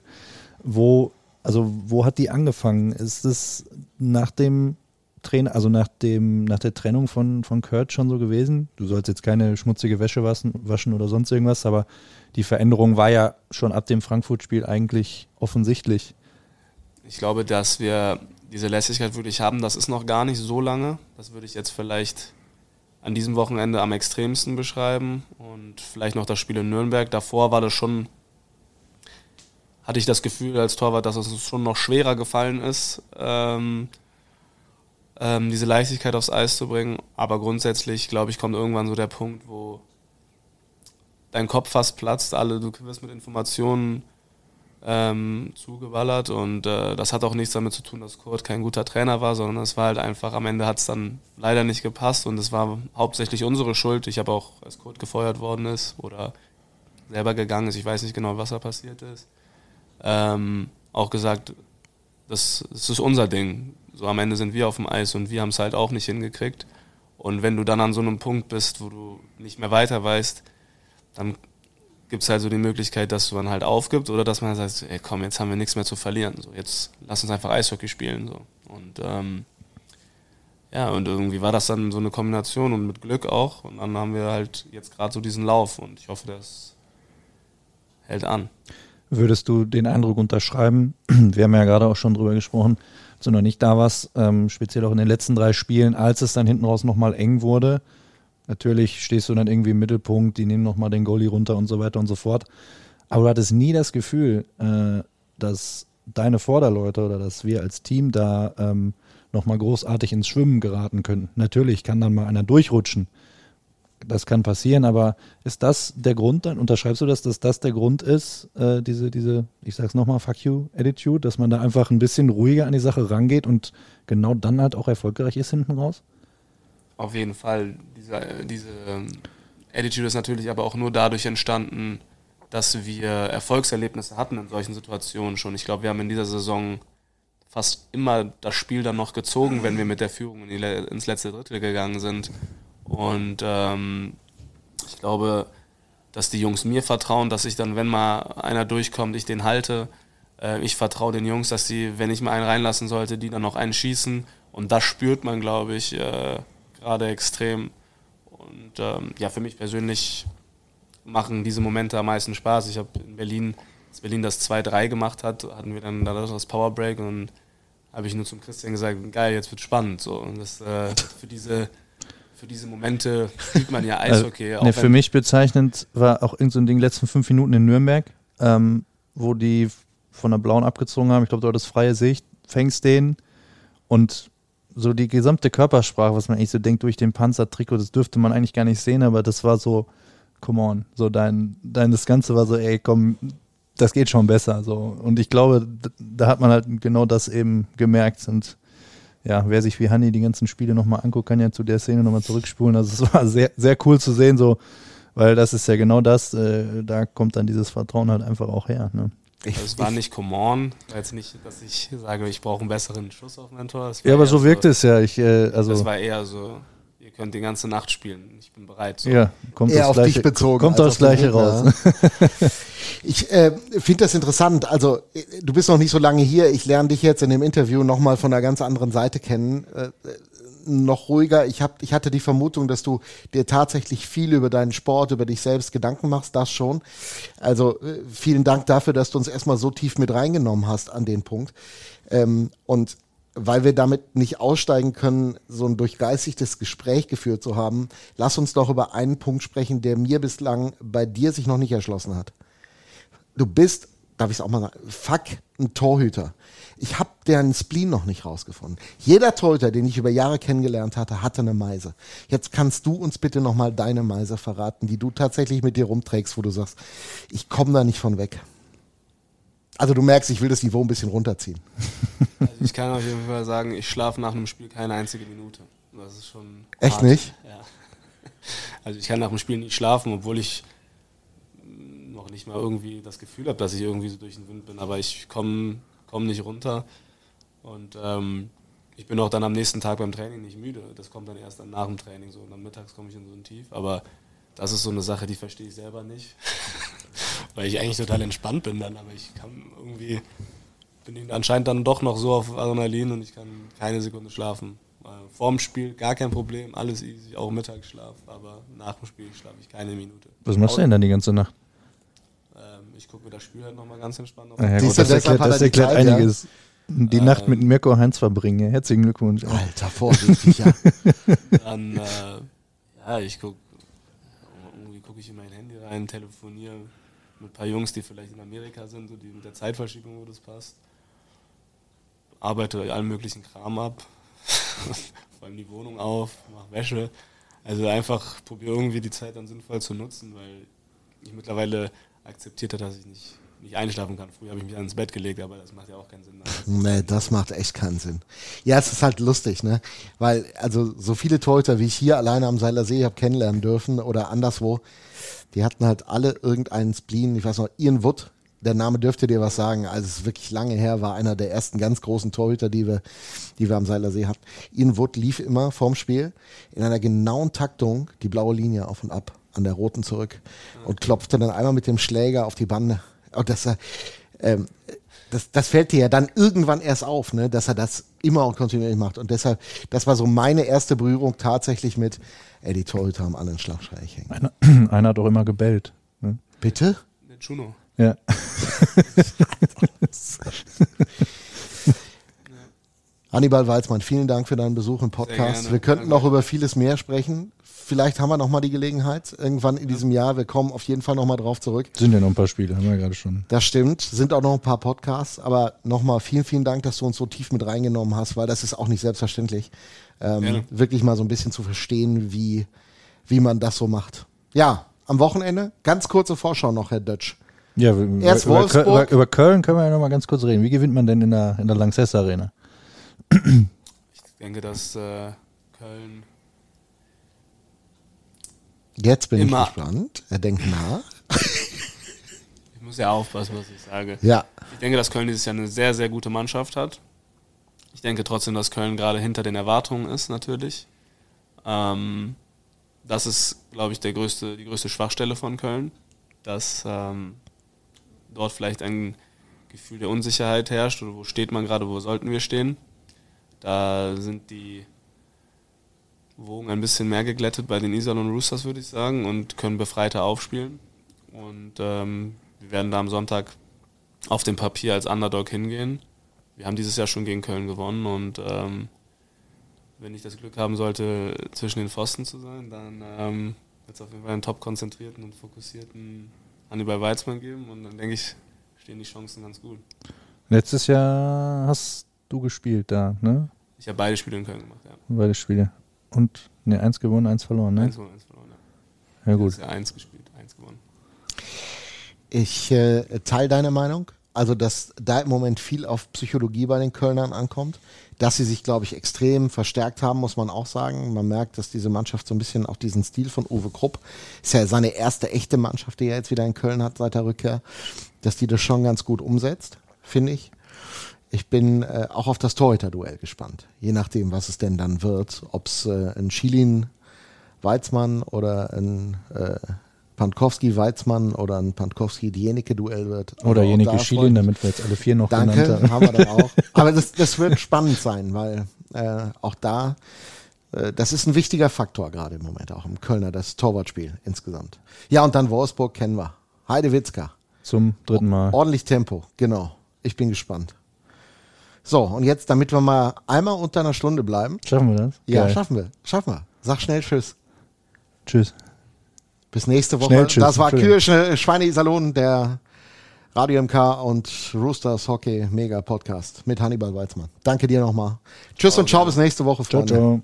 wo, also wo hat die angefangen? Ist es nach dem Trainer, also nach dem, nach der Trennung von, von Kurt schon so gewesen? Du sollst jetzt keine schmutzige Wäsche waschen, waschen oder sonst irgendwas, aber die Veränderung war ja schon ab dem Frankfurt-Spiel eigentlich offensichtlich. Ich glaube, dass wir diese Lässigkeit wirklich haben, das ist noch gar nicht so lange. Das würde ich jetzt vielleicht an diesem Wochenende am extremsten beschreiben und vielleicht noch das Spiel in Nürnberg. Davor war das schon, hatte ich das Gefühl als Torwart, dass es schon noch schwerer gefallen ist, ähm, ähm, diese Leichtigkeit aufs Eis zu bringen. Aber grundsätzlich, glaube ich, kommt irgendwann so der Punkt, wo dein Kopf fast platzt, alle, du wirst mit Informationen ähm, zugeballert und äh, das hat auch nichts damit zu tun, dass Kurt kein guter Trainer war, sondern es war halt einfach, am Ende hat es dann leider nicht gepasst und es war hauptsächlich unsere Schuld. Ich habe auch, als Kurt gefeuert worden ist oder selber gegangen ist, ich weiß nicht genau, was da passiert ist, ähm, auch gesagt, das, das ist unser Ding. So am Ende sind wir auf dem Eis und wir haben es halt auch nicht hingekriegt. Und wenn du dann an so einem Punkt bist, wo du nicht mehr weiter weißt, dann gibt es halt so die Möglichkeit, dass man halt aufgibt oder dass man sagt, ey komm, jetzt haben wir nichts mehr zu verlieren. So, jetzt lass uns einfach Eishockey spielen. So. Und ähm, ja, und irgendwie war das dann so eine Kombination und mit Glück auch. Und dann haben wir halt jetzt gerade so diesen Lauf und ich hoffe, das hält an. Würdest du den Eindruck unterschreiben? Wir haben ja gerade auch schon drüber gesprochen, als du noch nicht da warst, ähm, speziell auch in den letzten drei Spielen, als es dann hinten raus nochmal eng wurde, Natürlich stehst du dann irgendwie im Mittelpunkt, die nehmen nochmal den Goalie runter und so weiter und so fort. Aber du hattest nie das Gefühl, äh, dass deine Vorderleute oder dass wir als Team da ähm, nochmal großartig ins Schwimmen geraten können. Natürlich kann dann mal einer durchrutschen. Das kann passieren, aber ist das der Grund, dann unterschreibst du das, dass das der Grund ist, äh, diese, diese, ich sag's nochmal, Fuck you Attitude, dass man da einfach ein bisschen ruhiger an die Sache rangeht und genau dann halt auch erfolgreich ist hinten raus? Auf jeden Fall. Diese, diese ähm, Attitude ist natürlich aber auch nur dadurch entstanden, dass wir Erfolgserlebnisse hatten in solchen Situationen schon. Ich glaube, wir haben in dieser Saison fast immer das Spiel dann noch gezogen, wenn wir mit der Führung in die, ins letzte Drittel gegangen sind. Und ähm, ich glaube, dass die Jungs mir vertrauen, dass ich dann, wenn mal einer durchkommt, ich den halte. Äh, ich vertraue den Jungs, dass sie, wenn ich mal einen reinlassen sollte, die dann noch einen schießen. Und das spürt man, glaube ich, äh, gerade extrem. Und ähm, ja, für mich persönlich machen diese Momente am meisten Spaß. Ich habe in Berlin, als Berlin das 2-3 gemacht hat, hatten wir dann das Powerbreak und habe ich nur zum Christian gesagt, geil, jetzt wird spannend. So. Und das äh, für diese für diese Momente spielt man ja also, Eishockey. Also, ne, für mich bezeichnend war auch irgendein so Ding letzten fünf Minuten in Nürnberg, ähm, wo die von der Blauen abgezogen haben. Ich glaube, dort ist freie Sicht, fängst den und so die gesamte Körpersprache, was man eigentlich so denkt durch den Panzertrikot, das dürfte man eigentlich gar nicht sehen, aber das war so, come on, so dein, dein das Ganze war so, ey, komm, das geht schon besser. So. Und ich glaube, da hat man halt genau das eben gemerkt. Und ja, wer sich wie Hanni die ganzen Spiele nochmal anguckt, kann ja zu der Szene nochmal zurückspulen. Also es war sehr, sehr cool zu sehen, so, weil das ist ja genau das, äh, da kommt dann dieses Vertrauen halt einfach auch her. Ne? Ich, also es war nicht come on, jetzt nicht, dass ich sage, ich brauche einen besseren Schuss auf meinen Tor. Ja, aber so wirkt so, es ja. Ich, äh, also das war eher so, ihr könnt die ganze Nacht spielen. Ich bin bereit. So. Ja, kommt Eher das auf gleiche, dich bezogen Kommt das gleiche raus. Ich äh, finde das interessant. Also, äh, du bist noch nicht so lange hier. Ich lerne dich jetzt in dem Interview nochmal von einer ganz anderen Seite kennen. Äh, noch ruhiger. Ich, hab, ich hatte die Vermutung, dass du dir tatsächlich viel über deinen Sport, über dich selbst Gedanken machst. Das schon. Also, äh, vielen Dank dafür, dass du uns erstmal so tief mit reingenommen hast an den Punkt. Ähm, und weil wir damit nicht aussteigen können, so ein durchgeistigtes Gespräch geführt zu haben, lass uns doch über einen Punkt sprechen, der mir bislang bei dir sich noch nicht erschlossen hat. Du bist, darf ich es auch mal sagen, fuck, ein Torhüter. Ich habe deren Spleen noch nicht rausgefunden. Jeder Torhüter, den ich über Jahre kennengelernt hatte, hatte eine Meise. Jetzt kannst du uns bitte nochmal deine Meise verraten, die du tatsächlich mit dir rumträgst, wo du sagst, ich komme da nicht von weg. Also du merkst, ich will das Niveau ein bisschen runterziehen. Also ich kann auf jeden Fall sagen, ich schlafe nach einem Spiel keine einzige Minute. Das ist schon. Echt hart. nicht? Ja. Also ich kann nach dem Spiel nicht schlafen, obwohl ich noch nicht mal irgendwie das Gefühl habe, dass ich irgendwie so durch den Wind bin. Aber ich komme komm nicht runter. Und ähm, ich bin auch dann am nächsten Tag beim Training nicht müde. Das kommt dann erst nach dem Training so. Und dann mittags komme ich in so ein Tief. Aber das ist so eine Sache, die verstehe ich selber nicht. Weil ich eigentlich total entspannt bin dann, aber ich kann irgendwie, bin ich anscheinend dann doch noch so auf Adrenalin und ich kann keine Sekunde schlafen. Äh, Vorm Spiel gar kein Problem, alles easy, auch Mittagsschlaf, aber nach dem Spiel schlafe ich keine Minute. Was machst du denn dann die ganze Nacht? Ich gucke mir das Spiel halt nochmal ganz entspannt auf. Ja, das deshalb erklärt, er das die erklärt einiges. Die Ähm, Nacht mit Mirko Heinz verbringen. Herzlichen Glückwunsch. Alter, vorsichtig, ja. Dann, äh, ja, ich gucke, irgendwie gucke ich in mein Handy rein, telefoniere mit ein paar Jungs, die vielleicht in Amerika sind, so die mit der Zeitverschiebung, wo das passt. Arbeite allen möglichen Kram ab, vor allem die Wohnung auf, mache Wäsche. Also einfach probiere irgendwie die Zeit dann sinnvoll zu nutzen, weil ich mittlerweile akzeptiert habe, dass ich nicht, nicht einschlafen kann. Früher habe ich mich ins Bett gelegt, aber das macht ja auch keinen Sinn. Nee, das macht echt keinen Sinn. Ja, es ist halt lustig, ne? Weil, also so viele Torhüter, wie ich hier alleine am Seiler See habe kennenlernen dürfen oder anderswo, die hatten halt alle irgendeinen Spleen. Ich weiß noch, Ian Wood, der Name dürfte dir was sagen. Also es ist wirklich lange her, war einer der ersten ganz großen Torhüter, die wir, die wir am Seiler See hatten. Ian Wood lief immer vorm Spiel in einer genauen Taktung die blaue Linie auf und ab an der roten zurück und klopfte dann einmal mit dem Schläger auf die Bande. Und das, äh, ähm, das, das fällt dir ja dann irgendwann erst auf, ne, dass er das immer und kontinuierlich macht. Und deshalb, das war so meine erste Berührung tatsächlich mit, ey, die Torhüter haben alle einen Schlagschreich hängen. Einer, einer hat auch immer gebellt. Ne? Bitte? Juno. Ja. Hannibal Walzmann, vielen Dank für deinen Besuch im Podcast. Wir könnten Danke. noch über vieles mehr sprechen. Vielleicht haben wir noch mal die Gelegenheit irgendwann in diesem Jahr. Wir kommen auf jeden Fall noch mal drauf zurück. Sind ja noch ein paar Spiele, haben wir ja gerade schon. Das stimmt. Sind auch noch ein paar Podcasts. Aber nochmal vielen, vielen Dank, dass du uns so tief mit reingenommen hast, weil das ist auch nicht selbstverständlich. Ähm, Gerne. wirklich mal so ein bisschen zu verstehen, wie, wie man das so macht. Ja, am Wochenende, ganz kurze Vorschau noch, Herr Dötsch. Ja, über, Erst über, Wolfsburg. über, über Köln können wir ja noch mal ganz kurz reden. Wie gewinnt man denn in der, in der Lanxess Arena? Ich denke, dass äh, Köln Jetzt bin Immer. ich gespannt. Er denkt nach. Ich muss ja aufpassen, was ich sage. Ja. Ich denke, dass Köln dieses Jahr eine sehr, sehr gute Mannschaft hat. Ich denke trotzdem, dass Köln gerade hinter den Erwartungen ist, natürlich. Ähm, das ist, glaube ich, der größte, die größte Schwachstelle von Köln, dass ähm, dort vielleicht ein Gefühl der Unsicherheit herrscht oder wo steht man gerade, wo sollten wir stehen. Da sind die Wogen ein bisschen mehr geglättet bei den Iserlohn Roosters, würde ich sagen, und können befreiter aufspielen. Und ähm, wir werden da am Sonntag auf dem Papier als Underdog hingehen. Wir haben dieses Jahr schon gegen Köln gewonnen und ähm, wenn ich das Glück haben sollte, zwischen den Pfosten zu sein, dann ähm, wird es auf jeden Fall einen top konzentrierten und fokussierten Hannibal Weizmann geben und dann denke ich, stehen die Chancen ganz gut. Letztes Jahr hast du gespielt da, ne? Ich habe beide Spiele in Köln gemacht, ja. Beide Spiele. Und ne, eins gewonnen, eins verloren, ne? Eins gewonnen, eins verloren, ja. Ja gut. Jahr eins gespielt, eins gewonnen. Ich äh, teile deine Meinung. Also, dass da im Moment viel auf Psychologie bei den Kölnern ankommt. Dass sie sich, glaube ich, extrem verstärkt haben, muss man auch sagen. Man merkt, dass diese Mannschaft so ein bisschen auch diesen Stil von Uwe Krupp, ist ja seine erste echte Mannschaft, die er jetzt wieder in Köln hat seit der Rückkehr, dass die das schon ganz gut umsetzt, finde ich. Ich bin äh, auch auf das Torhüter-Duell gespannt. Je nachdem, was es denn dann wird. Ob es äh, ein Schilin Weizmann oder ein äh, Pankowski-Weizmann oder ein Pankowski-Dieneke-Duell wird. Oder Also auch Jenike freut- damit wir jetzt alle vier noch Danke, genannt haben. haben wir dann auch. Aber das, das wird spannend sein, weil äh, auch da, äh, das ist ein wichtiger Faktor gerade im Moment, auch im Kölner, das Torwartspiel insgesamt. Ja, und dann Wolfsburg kennen wir. Heidewitzka. Zum dritten Mal. Ordentlich Tempo, genau. Ich bin gespannt. So, und jetzt, damit wir mal einmal unter einer Stunde bleiben. Schaffen wir das? Ja, Geil. schaffen wir. Schaffen wir. Sag schnell Tschüss. Tschüss. Bis nächste Woche. Schnell tschüss, das war. Kirche Schweine-Iserlohn, der Radio MK und Roosters Hockey Mega Podcast mit Hannibal Weizmann. Danke dir nochmal. Tschüss und ciao, bis nächste Woche, Ciao, Freunde. ciao.